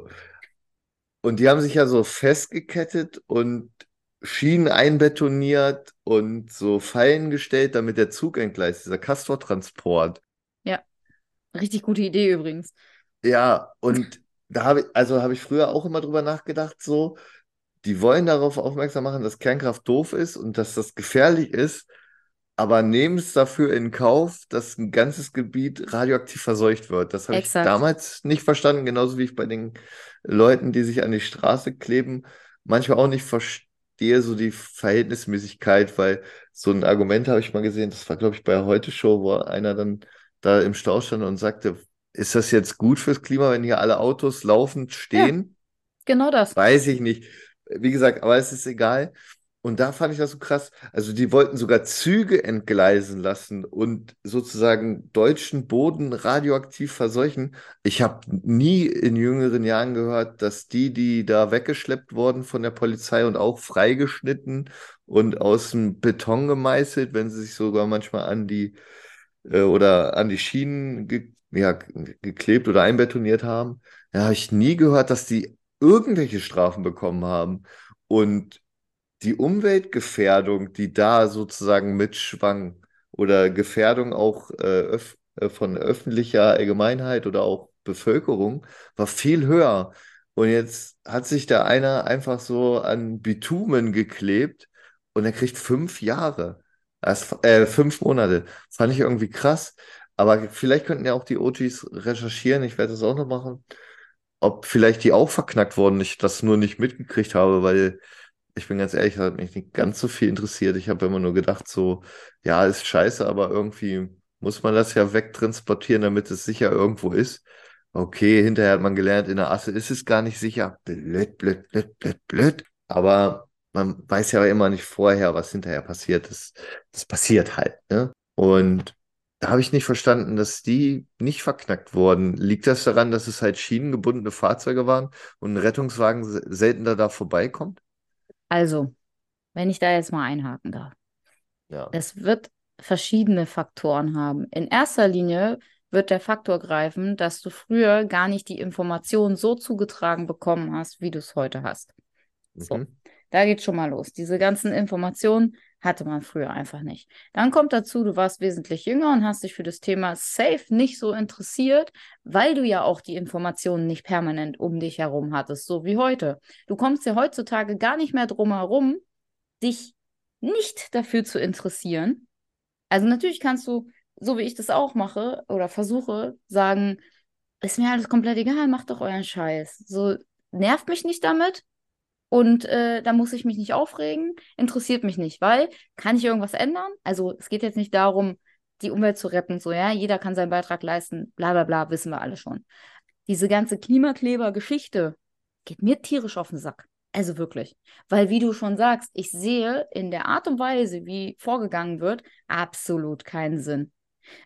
Und die haben sich ja so festgekettet und Schienen einbetoniert und so Fallen gestellt, damit der Zug entgleist, dieser Castortransport. Ja, richtig gute Idee übrigens. Ja, und da habe ich, also habe ich früher auch immer drüber nachgedacht, so, die wollen darauf aufmerksam machen, dass Kernkraft doof ist und dass das gefährlich ist, aber nehmen es dafür in Kauf, dass ein ganzes Gebiet radioaktiv verseucht wird. Das habe ich damals nicht verstanden, genauso wie ich bei den Leuten, die sich an die Straße kleben, manchmal auch nicht verstehe, so die Verhältnismäßigkeit, weil so ein Argument habe ich mal gesehen, das war, glaube ich, bei der Heute-Show, wo einer dann da im Stau stand und sagte, ist das jetzt gut fürs Klima, wenn hier alle Autos laufend stehen? Genau das. Weiß ich nicht. Wie gesagt, aber es ist egal. Und da fand ich das so krass. Also die wollten sogar Züge entgleisen lassen und sozusagen deutschen Boden radioaktiv verseuchen. Ich habe nie in jüngeren Jahren gehört, dass die, die da weggeschleppt wurden von der Polizei und auch freigeschnitten und aus dem Beton gemeißelt, wenn sie sich sogar manchmal an die äh, oder an die Schienen ge ja, geklebt oder einbetoniert haben. Da habe ich nie gehört, dass die irgendwelche Strafen bekommen haben. Und die Umweltgefährdung, die da sozusagen mitschwang, oder Gefährdung auch äh, öff äh, von öffentlicher Allgemeinheit oder auch Bevölkerung, war viel höher. Und jetzt hat sich da einer einfach so an Bitumen geklebt und er kriegt fünf Jahre. Das, äh, fünf Monate. Fand ich irgendwie krass. Aber vielleicht könnten ja auch die OGs recherchieren, ich werde das auch noch machen, ob vielleicht die auch verknackt wurden, ich das nur nicht mitgekriegt habe, weil ich bin ganz ehrlich, das hat mich nicht ganz so viel interessiert. Ich habe immer nur gedacht, so, ja, ist scheiße, aber irgendwie muss man das ja wegtransportieren, damit es sicher irgendwo ist. Okay, hinterher hat man gelernt, in der Asse ist es gar nicht sicher. Blöd, blöd, blöd, blöd, blöd. Aber man weiß ja immer nicht vorher, was hinterher passiert. Das, das passiert halt, ne? Und habe ich nicht verstanden, dass die nicht verknackt wurden. Liegt das daran, dass es halt schienengebundene Fahrzeuge waren und ein Rettungswagen se- seltener da vorbeikommt? Also, wenn ich da jetzt mal einhaken darf. Ja. Es wird verschiedene Faktoren haben. In erster Linie wird der Faktor greifen, dass du früher gar nicht die Informationen so zugetragen bekommen hast, wie du es heute hast. So, Mhm. Da geht schon mal los. Diese ganzen Informationen hatte man früher einfach nicht. Dann kommt dazu, du warst wesentlich jünger und hast dich für das Thema Safe nicht so interessiert, weil du ja auch die Informationen nicht permanent um dich herum hattest, so wie heute. Du kommst ja heutzutage gar nicht mehr drum herum, dich nicht dafür zu interessieren. Also natürlich kannst du, so wie ich das auch mache oder versuche, sagen, ist mir alles komplett egal, macht doch euren Scheiß. So nervt mich nicht damit und äh, da muss ich mich nicht aufregen, interessiert mich nicht, weil kann ich irgendwas ändern? Also es geht jetzt nicht darum, die Umwelt zu retten, so ja, jeder kann seinen Beitrag leisten, bla bla bla, wissen wir alle schon. Diese ganze Klimakleber-Geschichte, geht mir tierisch auf den Sack. Also wirklich. Weil, wie du schon sagst, ich sehe in der Art und Weise, wie vorgegangen wird, absolut keinen Sinn.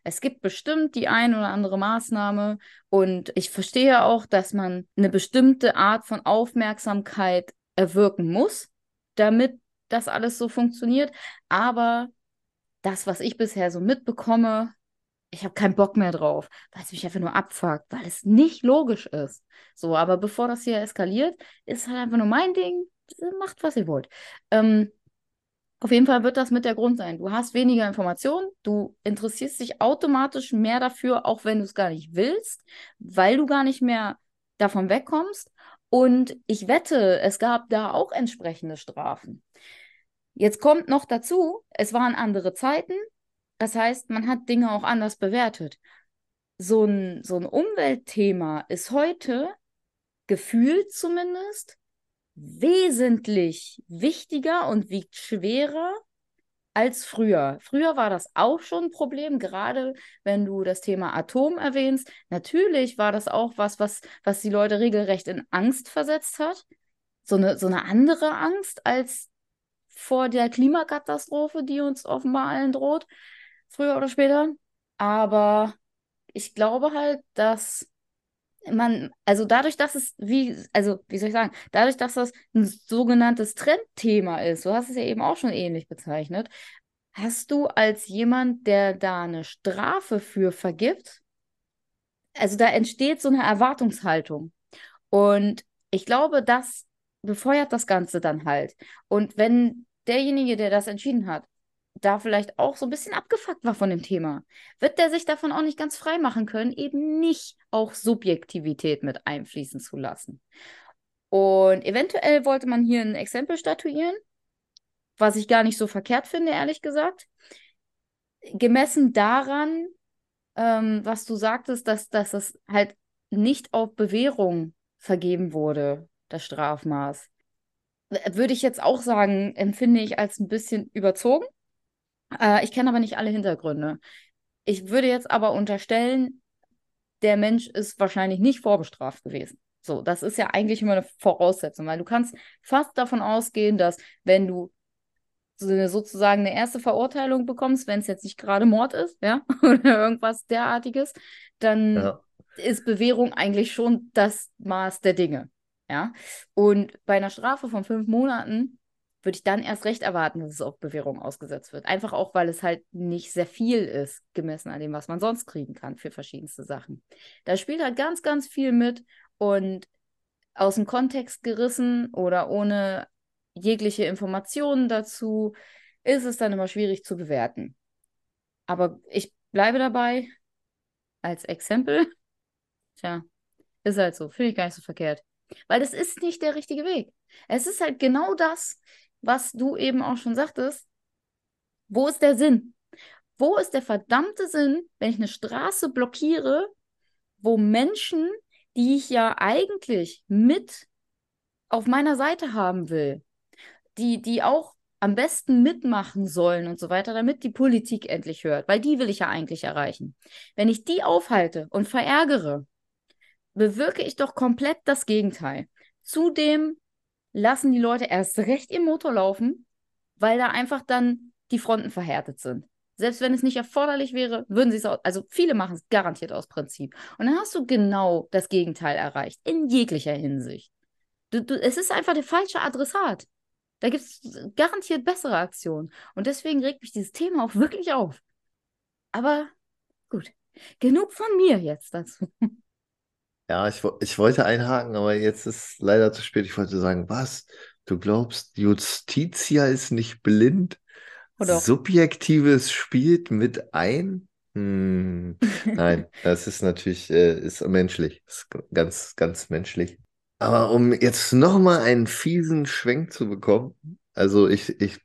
Es gibt bestimmt die ein oder andere Maßnahme und ich verstehe auch, dass man eine bestimmte Art von Aufmerksamkeit erwirken muss, damit das alles so funktioniert. Aber das, was ich bisher so mitbekomme, ich habe keinen Bock mehr drauf, weil es mich einfach nur abfuckt, weil es nicht logisch ist. So, aber bevor das hier eskaliert, ist halt einfach nur mein Ding. Macht, was ihr wollt. Ähm, auf jeden Fall wird das mit der Grund sein. Du hast weniger Informationen, du interessierst dich automatisch mehr dafür, auch wenn du es gar nicht willst, weil du gar nicht mehr davon wegkommst. Und ich wette, es gab da auch entsprechende Strafen. Jetzt kommt noch dazu, es waren andere Zeiten, das heißt, man hat Dinge auch anders bewertet. So ein, so ein Umweltthema ist heute, gefühlt zumindest, wesentlich wichtiger und wiegt schwerer als früher. Früher war das auch schon ein Problem, gerade wenn du das Thema Atom erwähnst. Natürlich war das auch was, was, was die Leute regelrecht in Angst versetzt hat. So eine, so eine andere Angst als vor der Klimakatastrophe, die uns offenbar allen droht früher oder später. Aber ich glaube halt, dass man, also dadurch, dass es, wie, also wie soll ich sagen, dadurch, dass das ein sogenanntes Trendthema ist, du hast es ja eben auch schon ähnlich bezeichnet, hast du als jemand, der da eine Strafe für vergibt, also da entsteht so eine Erwartungshaltung. Und ich glaube, das befeuert das Ganze dann halt. Und wenn derjenige, der das entschieden hat, da vielleicht auch so ein bisschen abgefuckt war von dem Thema, wird der sich davon auch nicht ganz frei machen können, eben nicht auch Subjektivität mit einfließen zu lassen. Und eventuell wollte man hier ein Exempel statuieren, was ich gar nicht so verkehrt finde, ehrlich gesagt. Gemessen daran, ähm, was du sagtest, dass, dass es halt nicht auf Bewährung vergeben wurde, das Strafmaß. Würde ich jetzt auch sagen, empfinde ich als ein bisschen überzogen. Äh, ich kenne aber nicht alle Hintergründe. Ich würde jetzt aber unterstellen, der Mensch ist wahrscheinlich nicht vorbestraft gewesen. So, das ist ja eigentlich immer eine Voraussetzung, weil du kannst fast davon ausgehen, dass wenn du sozusagen eine erste Verurteilung bekommst, wenn es jetzt nicht gerade Mord ist, ja, oder irgendwas derartiges, dann ja. ist Bewährung eigentlich schon das Maß der Dinge, ja. Und bei einer Strafe von fünf Monaten würde ich dann erst recht erwarten, dass es auf Bewährung ausgesetzt wird. Einfach auch, weil es halt nicht sehr viel ist, gemessen an dem, was man sonst kriegen kann für verschiedenste Sachen. Da spielt halt ganz, ganz viel mit und aus dem Kontext gerissen oder ohne jegliche Informationen dazu ist es dann immer schwierig zu bewerten. Aber ich bleibe dabei als Exempel. Tja, ist halt so, finde ich gar nicht so verkehrt. Weil das ist nicht der richtige Weg. Es ist halt genau das, was du eben auch schon sagtest, wo ist der Sinn? Wo ist der verdammte Sinn, wenn ich eine Straße blockiere, wo Menschen, die ich ja eigentlich mit auf meiner Seite haben will, die, die auch am besten mitmachen sollen und so weiter, damit die Politik endlich hört, weil die will ich ja eigentlich erreichen. Wenn ich die aufhalte und verärgere, bewirke ich doch komplett das Gegenteil. Zudem lassen die Leute erst recht im Motor laufen, weil da einfach dann die Fronten verhärtet sind. Selbst wenn es nicht erforderlich wäre, würden sie es auch, also viele machen es garantiert aus Prinzip. Und dann hast du genau das Gegenteil erreicht, in jeglicher Hinsicht. Du, du, es ist einfach der falsche Adressat. Da gibt es garantiert bessere Aktionen. Und deswegen regt mich dieses Thema auch wirklich auf. Aber gut, genug von mir jetzt dazu. Ja, ich, ich wollte einhaken, aber jetzt ist leider zu spät. Ich wollte sagen, was? Du glaubst, Justitia ist nicht blind? Oder? Subjektives spielt mit ein? Hm, nein, das ist natürlich äh, ist menschlich. Ist ganz, ganz menschlich. Aber um jetzt nochmal einen fiesen Schwenk zu bekommen, also ich, ich,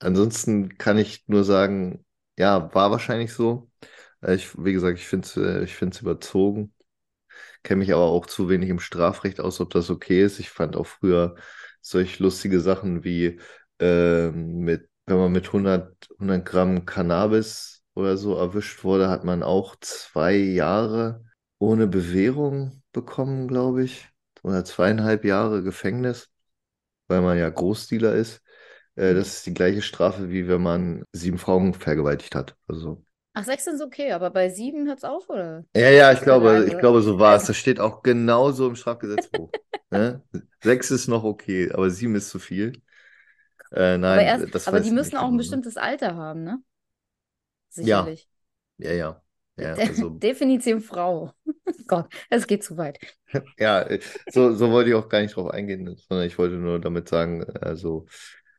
ansonsten kann ich nur sagen, ja, war wahrscheinlich so. Äh, ich, wie gesagt, ich finde es äh, ich find's überzogen kenne mich aber auch zu wenig im Strafrecht aus, ob das okay ist. Ich fand auch früher solch lustige Sachen wie äh, mit, wenn man mit 100, 100 Gramm Cannabis oder so erwischt wurde, hat man auch zwei Jahre ohne Bewährung bekommen, glaube ich. oder zweieinhalb Jahre Gefängnis, weil man ja Großdealer ist. Äh, das ist die gleiche Strafe, wie wenn man sieben Frauen vergewaltigt hat. Also. Ach, sechs sind okay, aber bei sieben hört es auf, oder? Ja, ja, ich glaube, ich glaube, so war es. Das steht auch genauso im Strafgesetzbuch. ne? Sechs ist noch okay, aber sieben ist zu viel. Äh, nein, aber erst, das aber die müssen auch ein genau, ne? bestimmtes Alter haben, ne? Ja. Sicherlich. Ja, ja. Ja, De also, Definition Frau. Gott, es geht zu weit. ja, äh, so, so wollte ich auch gar nicht drauf eingehen, sondern ich wollte nur damit sagen, also,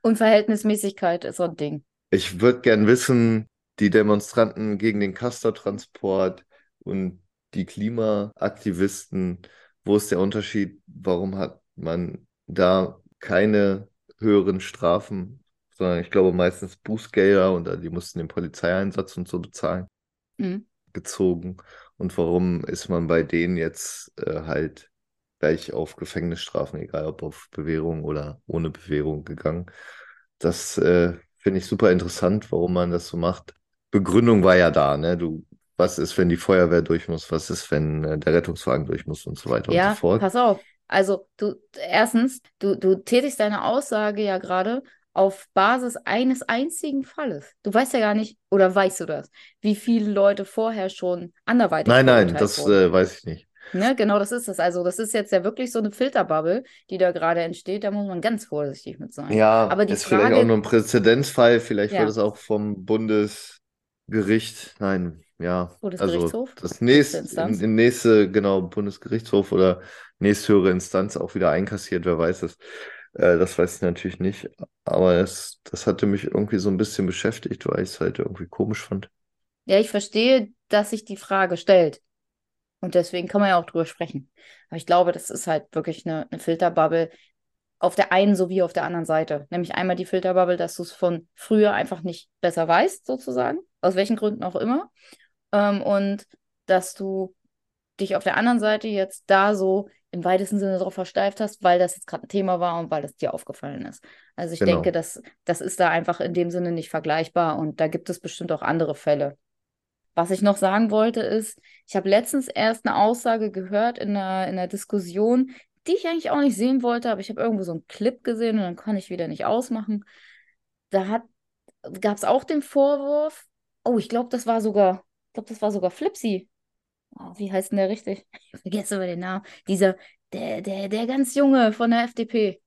Unverhältnismäßigkeit ist so ein Ding. ich würde gern wissen, die Demonstranten gegen den Castortransport und die Klimaaktivisten, wo ist der Unterschied? Warum hat man da keine höheren Strafen, sondern ich glaube meistens Bußgelder und die mussten den Polizeieinsatz und so bezahlen, Mhm. gezogen? Und warum ist man bei denen jetzt äh, halt gleich auf Gefängnisstrafen, egal ob auf Bewährung oder ohne Bewährung gegangen? Das äh, finde ich super interessant, warum man das so macht. Begründung war ja da, ne? Du, was ist, wenn die Feuerwehr durch muss? Was ist, wenn äh, der Rettungswagen durch muss und so weiter und Ja, so fort? pass auf. Also, du, erstens, du, du tätigst deine Aussage ja gerade auf Basis eines einzigen Falles. Du weißt ja gar nicht, oder weißt du das, wie viele Leute vorher schon anderweitig Nein, nein, das äh, weiß ich nicht. Ne, genau das ist es. Also, das ist jetzt ja wirklich so eine Filterbubble, die da gerade entsteht. Da muss man ganz vorsichtig mit sein. Ja, Aber die ist vielleicht auch Frage- nur ein Präzedenzfall, vielleicht Ja. wird es auch vom Bundesgericht, nein, ja, Bundesgerichtshof? also das nächste, in, in nächste, genau, Bundesgerichtshof oder nächsthöhere Instanz auch wieder einkassiert, wer weiß es. Äh, das weiß ich natürlich nicht, aber das, das hatte mich irgendwie so ein bisschen beschäftigt, weil ich es halt irgendwie komisch fand. Ja, ich verstehe, dass sich die Frage stellt. Und deswegen kann man ja auch drüber sprechen. Aber ich glaube, das ist halt wirklich eine, eine Filterbubble auf der einen sowie auf der anderen Seite. Nämlich einmal die Filterbubble, dass du es von früher einfach nicht besser weißt, sozusagen, aus welchen Gründen auch immer. Ähm, und dass du dich auf der anderen Seite jetzt da so im weitesten Sinne darauf versteift hast, weil das jetzt gerade ein Thema war und weil das dir aufgefallen ist. Also ich Genau. denke, das, das ist da einfach in dem Sinne nicht vergleichbar und da gibt es bestimmt auch andere Fälle. Was ich noch sagen wollte, ist, ich habe letztens erst eine Aussage gehört in einer, in einer Diskussion, die ich eigentlich auch nicht sehen wollte, aber ich habe irgendwo so einen Clip gesehen und dann kann ich wieder nicht ausmachen. Da gab es auch den Vorwurf, oh, ich glaube, das war sogar, ich glaube, das war sogar Flipsy. Oh, wie heißt denn der richtig? Ich vergesse immer den Namen. Dieser, der, der, der ganz Junge von der FDP.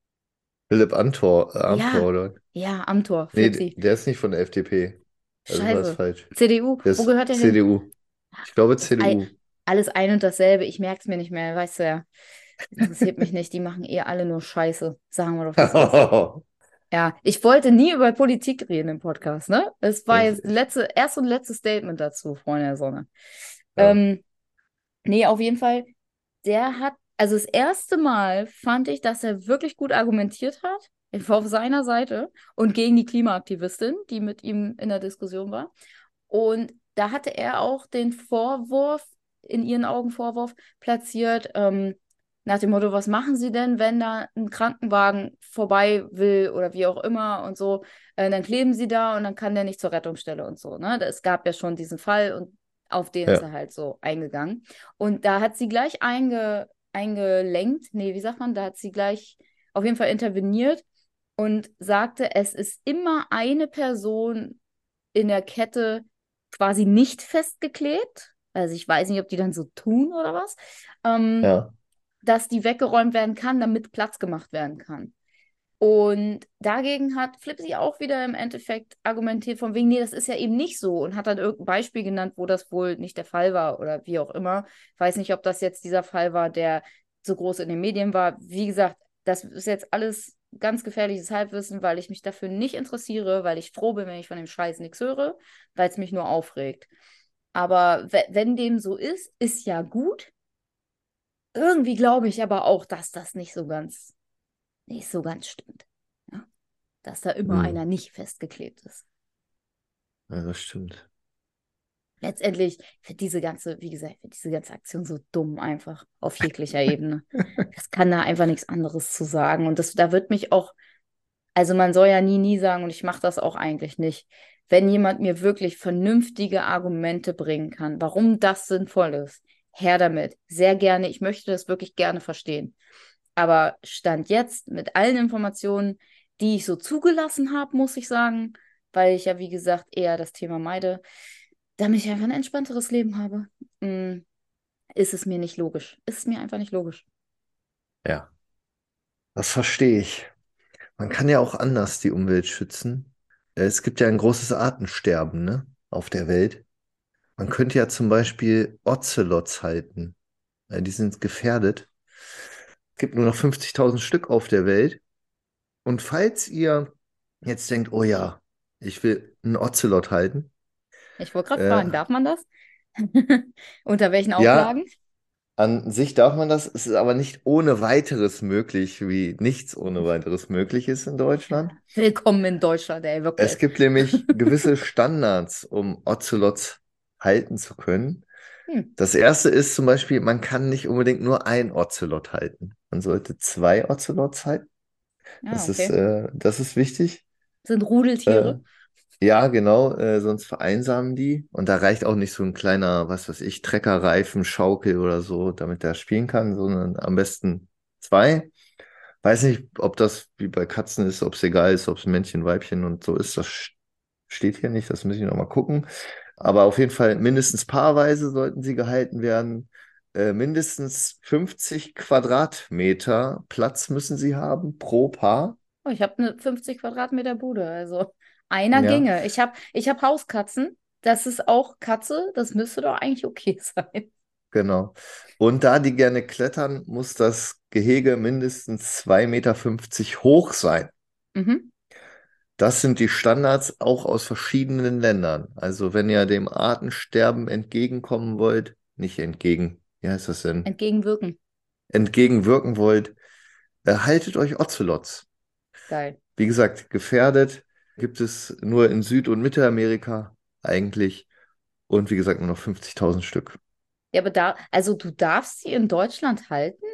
Philipp Amthor, äh, Amthor Ja. oder? Ja, Amthor, Nee, Flipsy. der ist nicht von der FDP. Also war das Scheiße. falsch. CDU, Der wo gehört der hin? CDU. Ich glaube Das CDU. Alles ein und dasselbe. Ich merke es mir nicht mehr, weißt du ja. Interessiert mich nicht. Die machen eh alle nur Scheiße. Sagen wir doch. Ja, ich wollte nie über Politik reden im Podcast, ne? Das war jetzt letzte, erste und letztes Statement dazu, Freunde der Sonne. Ja. Ähm, nee, auf jeden Fall, der hat, also das erste Mal fand ich, dass er wirklich gut argumentiert hat, auf seiner Seite und gegen die Klimaaktivistin, die mit ihm in der Diskussion war. Und da hatte er auch den Vorwurf, in ihren Augen Vorwurf, platziert, ähm, nach dem Motto, was machen Sie denn, wenn da ein Krankenwagen vorbei will oder wie auch immer und so, äh, dann kleben Sie da und dann kann der nicht zur Rettungsstelle und so. Ne? Es gab ja schon diesen Fall und auf den Ja. ist er halt so eingegangen. Und da hat sie gleich einge, eingelenkt, nee, wie sagt man, da hat sie gleich auf jeden Fall interveniert und sagte, es ist immer eine Person in der Kette quasi nicht festgeklebt. Also ich weiß nicht, ob die dann so tun oder was. Ähm, Ja. Dass die weggeräumt werden kann, damit Platz gemacht werden kann. Und dagegen hat Flipsy auch wieder im Endeffekt argumentiert von wegen, nee, das ist ja eben nicht so und hat dann irgendein Beispiel genannt, wo das wohl nicht der Fall war oder wie auch immer. Ich weiß nicht, ob das jetzt dieser Fall war, der so groß in den Medien war. Wie gesagt, das ist jetzt alles ganz gefährliches Halbwissen, weil ich mich dafür nicht interessiere, weil ich froh bin, wenn ich von dem Scheiß nichts höre, weil es mich nur aufregt. Aber we- wenn dem so ist, ist ja gut. Irgendwie glaube ich aber auch, dass das nicht so ganz, nicht so ganz stimmt. Ja? Dass da immer Hm. einer nicht festgeklebt ist. Ja, das stimmt. Letztendlich wird diese ganze, wie gesagt, wird diese ganze Aktion so dumm einfach auf jeglicher Ebene. Das kann da einfach nichts anderes zu sagen. Und das, da wird mich auch, also man soll ja nie, nie sagen, und ich mache das auch eigentlich nicht, wenn jemand mir wirklich vernünftige Argumente bringen kann, warum das sinnvoll ist, her damit. Sehr gerne. Ich möchte das wirklich gerne verstehen. Aber Stand jetzt mit allen Informationen, die ich so zugelassen habe, muss ich sagen, weil ich ja, wie gesagt, eher das Thema meide, damit ich einfach ein entspannteres Leben habe, mm, ist es mir nicht logisch. Ist es mir einfach nicht logisch. Ja, das verstehe ich. Man kann ja auch anders die Umwelt schützen. Es gibt ja ein großes Artensterben, ne, auf der Welt. Man könnte ja zum Beispiel Ocelots halten. Ja, Die sind gefährdet. Es gibt nur noch 50.000 Stück auf der Welt. Und falls ihr jetzt denkt, oh ja, ich will einen Ocelot halten, Ich wollte gerade äh, fragen, darf man das? Unter welchen ja, Auflagen? an sich darf man das. Es ist aber nicht ohne weiteres möglich, wie nichts ohne weiteres möglich ist in Deutschland. Willkommen in Deutschland, ey, Es wirklich. gibt nämlich gewisse Standards, um Ocelots halten zu können. Hm. Das erste ist zum Beispiel, man kann nicht unbedingt nur ein Ocelot halten. Man sollte zwei Ocelots halten. Ah, Das ist, okay. äh, das ist wichtig. Sind Äh, Rudeltiere? ja, genau, äh, sonst vereinsamen die. Und da reicht auch nicht so ein kleiner, was weiß ich, Treckerreifen, Schaukel oder so, damit der spielen kann, sondern am besten zwei. Weiß nicht, ob das wie bei Katzen ist, ob es egal ist, ob es Männchen, Weibchen und so ist. Das steht hier nicht, das muss ich nochmal gucken. Aber auf jeden Fall mindestens paarweise sollten sie gehalten werden. Äh, mindestens 50 Quadratmeter Platz müssen sie haben pro Paar. Oh, ich habe eine 50 Quadratmeter Bude, also einer Ja, ginge. Ich habe ich hab Hauskatzen. Das ist auch Katze. Das müsste doch eigentlich okay sein. genau. Und da die gerne klettern, muss das Gehege mindestens 2,50 Meter hoch sein. Mhm. Das sind die Standards auch aus verschiedenen Ländern. Also wenn ihr dem Artensterben entgegenkommen wollt, nicht entgegen, wie heißt das denn? Entgegenwirken. Entgegenwirken wollt, äh, haltet euch Ocelots. Geil. Wie gesagt, gefährdet gibt es nur in Süd- und Mittelamerika eigentlich. Und wie gesagt, nur noch 50.000 Stück. Ja, aber da, also du darfst sie in Deutschland halten,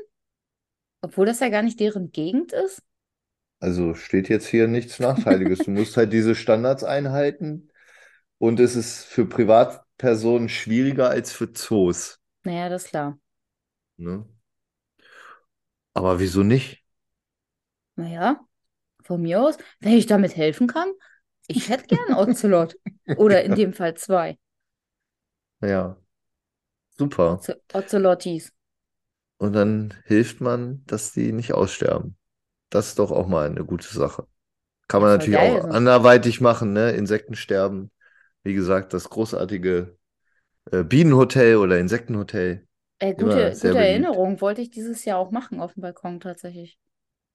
obwohl das ja gar nicht deren Gegend ist? Also steht jetzt hier nichts Nachteiliges. Du musst halt diese Standards einhalten. Und es ist für Privatpersonen schwieriger als für Zoos. Naja, das ist klar. Ne? Aber wieso nicht? Naja, von mir aus, wenn ich damit helfen kann, ich hätte gern Ocelot. Oder in dem Fall zwei. Ja, super. Oce Ocelottis. Und dann hilft man, dass die nicht aussterben. Das ist doch auch mal eine gute Sache. Kann man natürlich geil. auch anderweitig machen, ne? Insektensterben. Wie gesagt, das großartige äh, Bienenhotel oder Insektenhotel. Äh, gute, gute. Erinnerung, wollte ich dieses Jahr auch machen auf dem Balkon tatsächlich.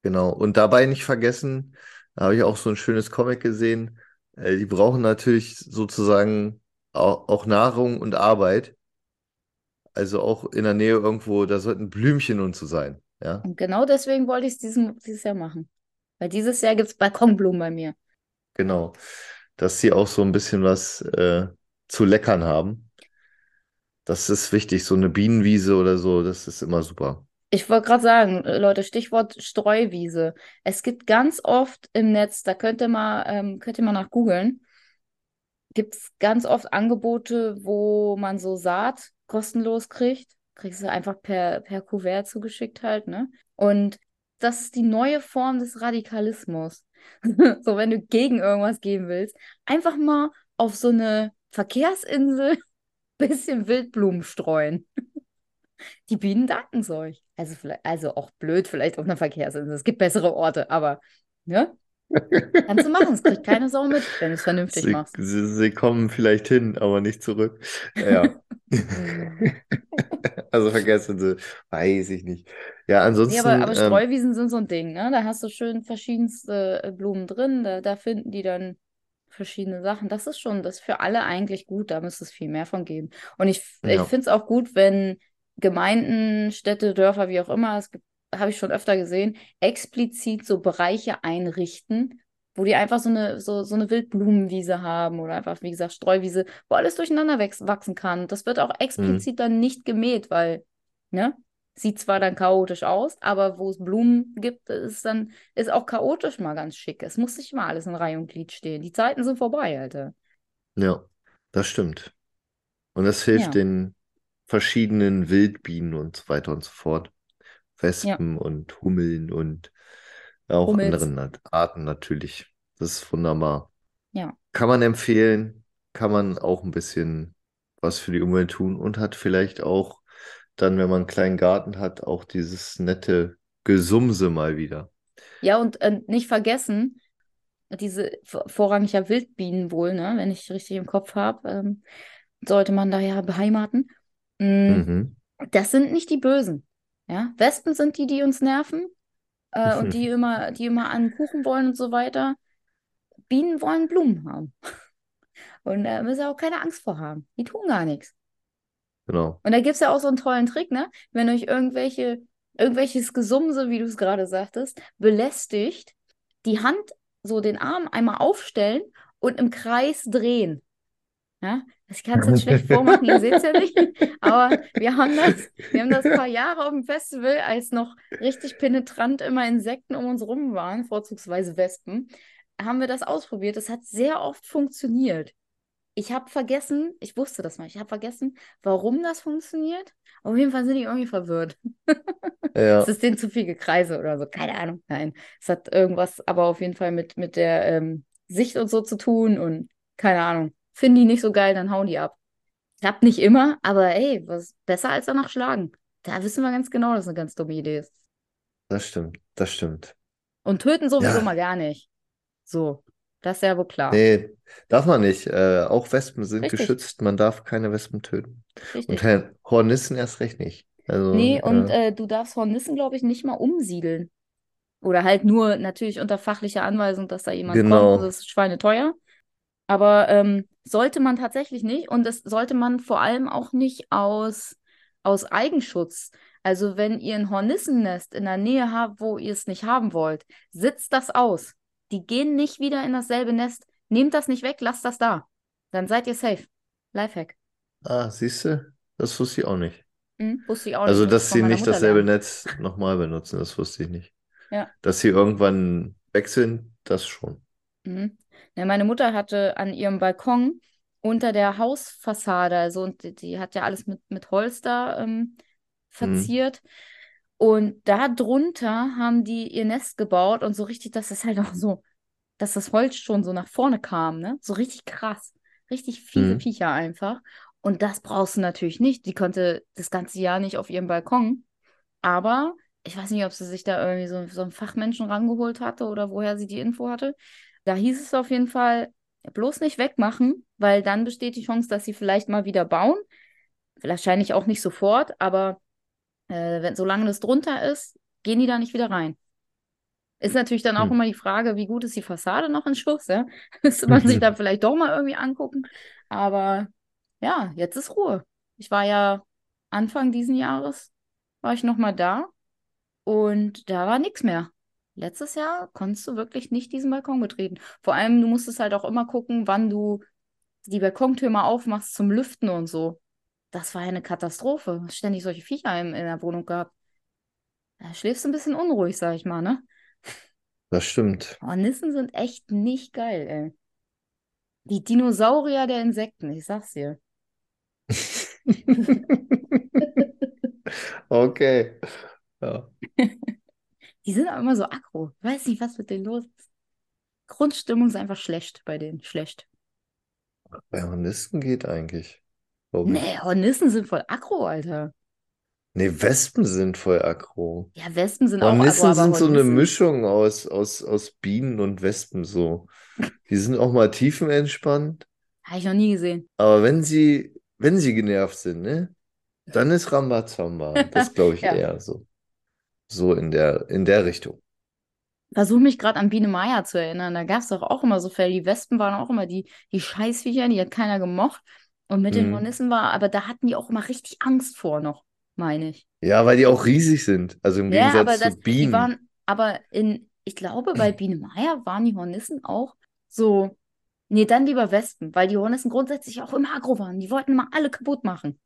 Genau. Und dabei nicht vergessen, da habe ich auch so ein schönes Comic gesehen. Äh, die brauchen natürlich sozusagen auch, auch Nahrung und Arbeit. Also auch in der Nähe irgendwo, da sollten Blümchen und so sein. Ja, Und genau deswegen wollte ich es dieses Jahr machen. Weil dieses Jahr gibt es Balkonblumen bei mir. genau. Dass sie auch so ein bisschen was äh, zu leckern haben. Das ist wichtig. So eine Bienenwiese oder so, das ist immer super. Ich wollte gerade sagen, äh, Leute, Stichwort Streuwiese. Es gibt ganz oft im Netz, da könnt ihr mal, ähm, könnt ihr mal nach googeln, gibt es ganz oft Angebote, wo man so Saat kostenlos kriegt. Kriegst du einfach per, per Kuvert zugeschickt halt, ne? Und das ist die neue Form des Radikalismus. So, wenn du gegen irgendwas gehen willst, einfach mal auf so eine Verkehrsinsel bisschen Wildblumen streuen. Die Bienen danken es euch. Also, vielleicht, also auch blöd, vielleicht auf einer Verkehrsinsel. Es gibt bessere Orte, aber ne? Kannst du machen. Es kriegt keine Sau mit, wenn du es vernünftig Sie, machst. sie, sie kommen vielleicht hin, aber nicht zurück. Ja. Also vergessen sie, weiß ich nicht. Ja, Nee, aber, ansonsten, aber ähm, Streuwiesen sind so ein Ding, ne? Da hast du schön verschiedenste äh, Blumen drin, da, da finden die dann verschiedene Sachen. Das ist schon, das ist für alle eigentlich gut, da müsste es viel mehr von geben. Und ich, ich ja, finde es auch gut, wenn Gemeinden, Städte, Dörfer, wie auch immer, es gibt, habe ich schon öfter gesehen, explizit so Bereiche einrichten, wo die einfach so eine, so, so eine Wildblumenwiese haben oder einfach, wie gesagt, Streuwiese, wo alles durcheinander wachsen kann. Das wird auch hm, explizit dann nicht gemäht, weil, ne? Sieht zwar dann chaotisch aus, aber wo es Blumen gibt, ist dann ist auch chaotisch mal ganz schick. Es muss nicht immer alles in Reihe und Glied stehen. Die Zeiten sind vorbei, Alter. ja, das stimmt. Und das hilft Ja. den verschiedenen Wildbienen und so weiter und so fort. Wespen und Hummeln und auch Hummels. anderen Art- Arten natürlich. Das ist wunderbar. Ja. Kann man empfehlen, kann man auch ein bisschen was für die Umwelt tun und hat vielleicht auch dann, wenn man einen kleinen Garten hat, auch dieses nette Gesumse mal wieder. Ja, und äh, nicht vergessen, diese vorrangig ja Wildbienen wohl, ne, wenn ich richtig im Kopf habe, ähm, sollte man da ja beheimaten. Mm, Mhm. das sind nicht die Bösen. Ja, Wespen sind die, die uns nerven äh, und die immer, die immer an Kuchen wollen und so weiter. Bienen wollen Blumen haben. Und da müssen wir auch keine Angst vor haben. Die tun gar nichts. Genau. Und da gibt es ja auch so einen tollen Trick, ne? Wenn euch irgendwelche, irgendwelches Gesumse, wie du es gerade sagtest, belästigt, die Hand, so den Arm einmal aufstellen und im Kreis drehen. Ja? Ich kann es jetzt schlecht vormachen, ihr seht es ja nicht. Aber wir haben das, wir haben das ein paar Jahre auf dem Festival, als noch richtig penetrant immer Insekten um uns rum waren, vorzugsweise Wespen, haben wir das ausprobiert. Das hat sehr oft funktioniert. Ich habe vergessen, ich wusste das mal, ich habe vergessen, warum das funktioniert. Auf jeden Fall sind die irgendwie verwirrt. Ja, Es ist denen zu viel Gekreise oder so, keine Ahnung. Nein, es hat irgendwas aber auf jeden Fall mit, mit der ähm, Sicht und so zu tun und keine Ahnung. Finden die nicht so geil, dann hauen die ab. Klappt nicht immer, aber ey, was besser als danach schlagen. Da wissen wir ganz genau, dass es eine ganz dumme Idee ist. das stimmt, das stimmt. Und töten sowieso Ja. mal gar nicht. So, das ist ja wohl klar. Nee, darf man nicht. Äh, auch Wespen sind Richtig. geschützt, man darf keine Wespen töten. Und Richtig. Herr Hornissen erst recht nicht. Also, Nee, und äh, äh, du darfst Hornissen, glaube ich, nicht mal umsiedeln. Oder halt nur natürlich unter fachlicher Anweisung, dass da jemand Genau. kommt. Das ist schweineteuer. Aber ähm, sollte man tatsächlich nicht. Und das sollte man vor allem auch nicht aus, aus Eigenschutz. Also wenn ihr ein Hornissennest in der Nähe habt, wo ihr es nicht haben wollt, sitzt das aus. Die gehen nicht wieder in dasselbe Nest. Nehmt das nicht weg, lasst das da. Dann seid ihr safe. Lifehack. ah, siehst du? Das wusste ich auch nicht. Hm, wusste ich auch nicht. Also, ich dass sie nicht Mutter dasselbe lernen. Netz nochmal benutzen, das wusste ich nicht. Ja. Dass sie irgendwann weg sind, das schon. Mhm. Ja, meine Mutter hatte an ihrem Balkon unter der Hausfassade, also und die, die hat ja alles mit, mit Holz da ähm, Mhm. verziert. Und da drunter haben die ihr Nest gebaut und so richtig, dass es halt auch so, dass das Holz schon so nach vorne kam, ne? So richtig krass. Richtig fiese Mhm. Viecher einfach. Und das brauchst du natürlich nicht. Die konnte das ganze Jahr nicht auf ihrem Balkon. Aber ich weiß nicht, ob sie sich da irgendwie so, so einen Fachmenschen rangeholt hatte oder woher sie die Info hatte. Da hieß es auf jeden Fall, bloß nicht wegmachen, weil dann besteht die Chance, dass sie vielleicht mal wieder bauen. Wahrscheinlich auch nicht sofort, aber äh, wenn, solange das drunter ist, gehen die da nicht wieder rein. Ist natürlich dann auch Hm. immer die Frage, wie gut ist die Fassade noch in Schuss, ja? Müsste man sich dann vielleicht doch mal irgendwie angucken. Aber ja, jetzt ist Ruhe. Ich war ja Anfang diesen Jahres, war ich noch mal da und da war nichts mehr. Letztes Jahr konntest du wirklich nicht diesen Balkon betreten. Vor allem, du musstest halt auch immer gucken, wann du die Balkontür mal aufmachst zum Lüften und so. Das war ja eine Katastrophe. Ständig solche Viecher in, in der Wohnung gehabt. Da schläfst du ein bisschen unruhig, sag ich mal, ne? Das stimmt. Hornissen sind echt nicht geil, ey. Die Dinosaurier der Insekten, ich sag's dir. Okay. Ja. Die sind auch immer so aggro. Ich weiß nicht, was mit denen los ist. Grundstimmung ist einfach schlecht bei denen. Schlecht. Bei Hornissen geht eigentlich. Nee, Hornissen sind voll aggro, Alter. Nee, Wespen sind voll aggro. Ja, Wespen sind auch aggro, Hornissen sind so eine Hornissen. Mischung aus, aus, aus Bienen und Wespen so. Die sind auch mal tiefenentspannt, Habe ich noch nie gesehen. aber wenn sie, wenn sie genervt sind, ne, dann ist Rambazamba. Das glaube ich Ja. eher so. So in der, in der Richtung. Versuche mich gerade an Biene Maya zu erinnern. Da gab es doch auch immer so Fälle. Die Wespen waren auch immer die, die Scheißviecher, die hat keiner gemocht. Und mit den Mhm. Hornissen war, aber da hatten die auch immer richtig Angst vor noch, meine ich. Ja, weil die auch riesig sind. Also im Ja, Gegensatz aber zu das, die Bienen. waren, aber in, ich glaube, bei Biene Maya waren die Hornissen auch so, nee, dann lieber Wespen, weil die Hornissen grundsätzlich auch immer aggro waren. Die wollten immer alle kaputt machen.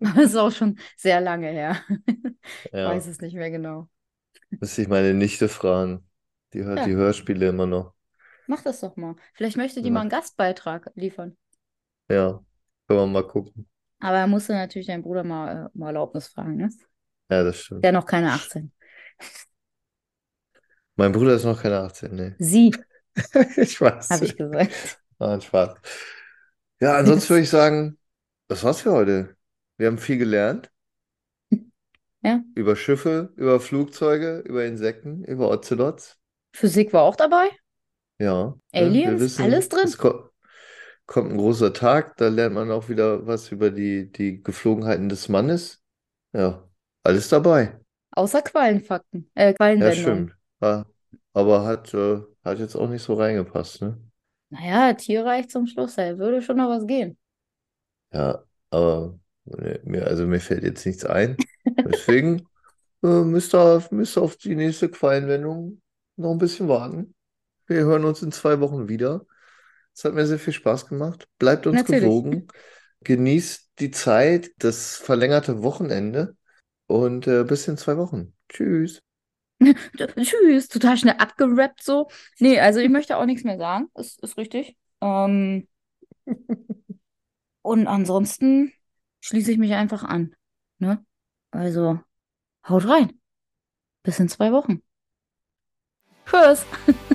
Das ist auch schon sehr lange her. Ich Ja, weiß es nicht mehr genau. müsste ich meine Nichte fragen. Die hört Ja. die Hörspiele immer noch. Mach das doch mal. Vielleicht möchte die Ja. mal einen Gastbeitrag liefern. Ja, können wir mal gucken. Aber er musste natürlich deinen Bruder mal äh, um Erlaubnis fragen, ne? Ja, das stimmt. Der noch keine 18. Mein Bruder ist noch keine 18, nee. Sie, Ich weiß. habe ich gesagt. Ah, ein Spaß. Ja, ansonsten würde ich sagen, das war's für heute. Wir haben viel gelernt. Ja. Über Schiffe, über Flugzeuge, über Insekten, über Ocelots. Physik war auch dabei. Ja? Aliens, wissen, alles drin. es ko kommt ein großer Tag, da lernt man auch wieder was über die, die Geflogenheiten des Mannes. Ja, alles dabei. Außer Quallenfakten. Äh, Ja, stimmt. Ja, aber hat, äh, hat jetzt auch nicht so reingepasst, ne? Naja, Tierreich zum Schluss, da würde schon noch was gehen. Ja, aber ne, mir, also mir fällt jetzt nichts ein. Deswegen äh, müsst ihr, müsst ihr auf die nächste Quallenwendung noch ein bisschen warten. Wir hören uns in zwei Wochen wieder. Es hat mir sehr viel Spaß gemacht. Bleibt uns Natürlich. gewogen. Genießt die Zeit, das verlängerte Wochenende und äh, bis in zwei Wochen. Tschüss. Tschüss, total schnell abgerappt so. Nee, also ich möchte auch nichts mehr sagen. Ist, ist richtig. Ähm, und ansonsten schließe ich mich einfach an. Ne? Also, haut rein. Bis in zwei Wochen. Tschüss.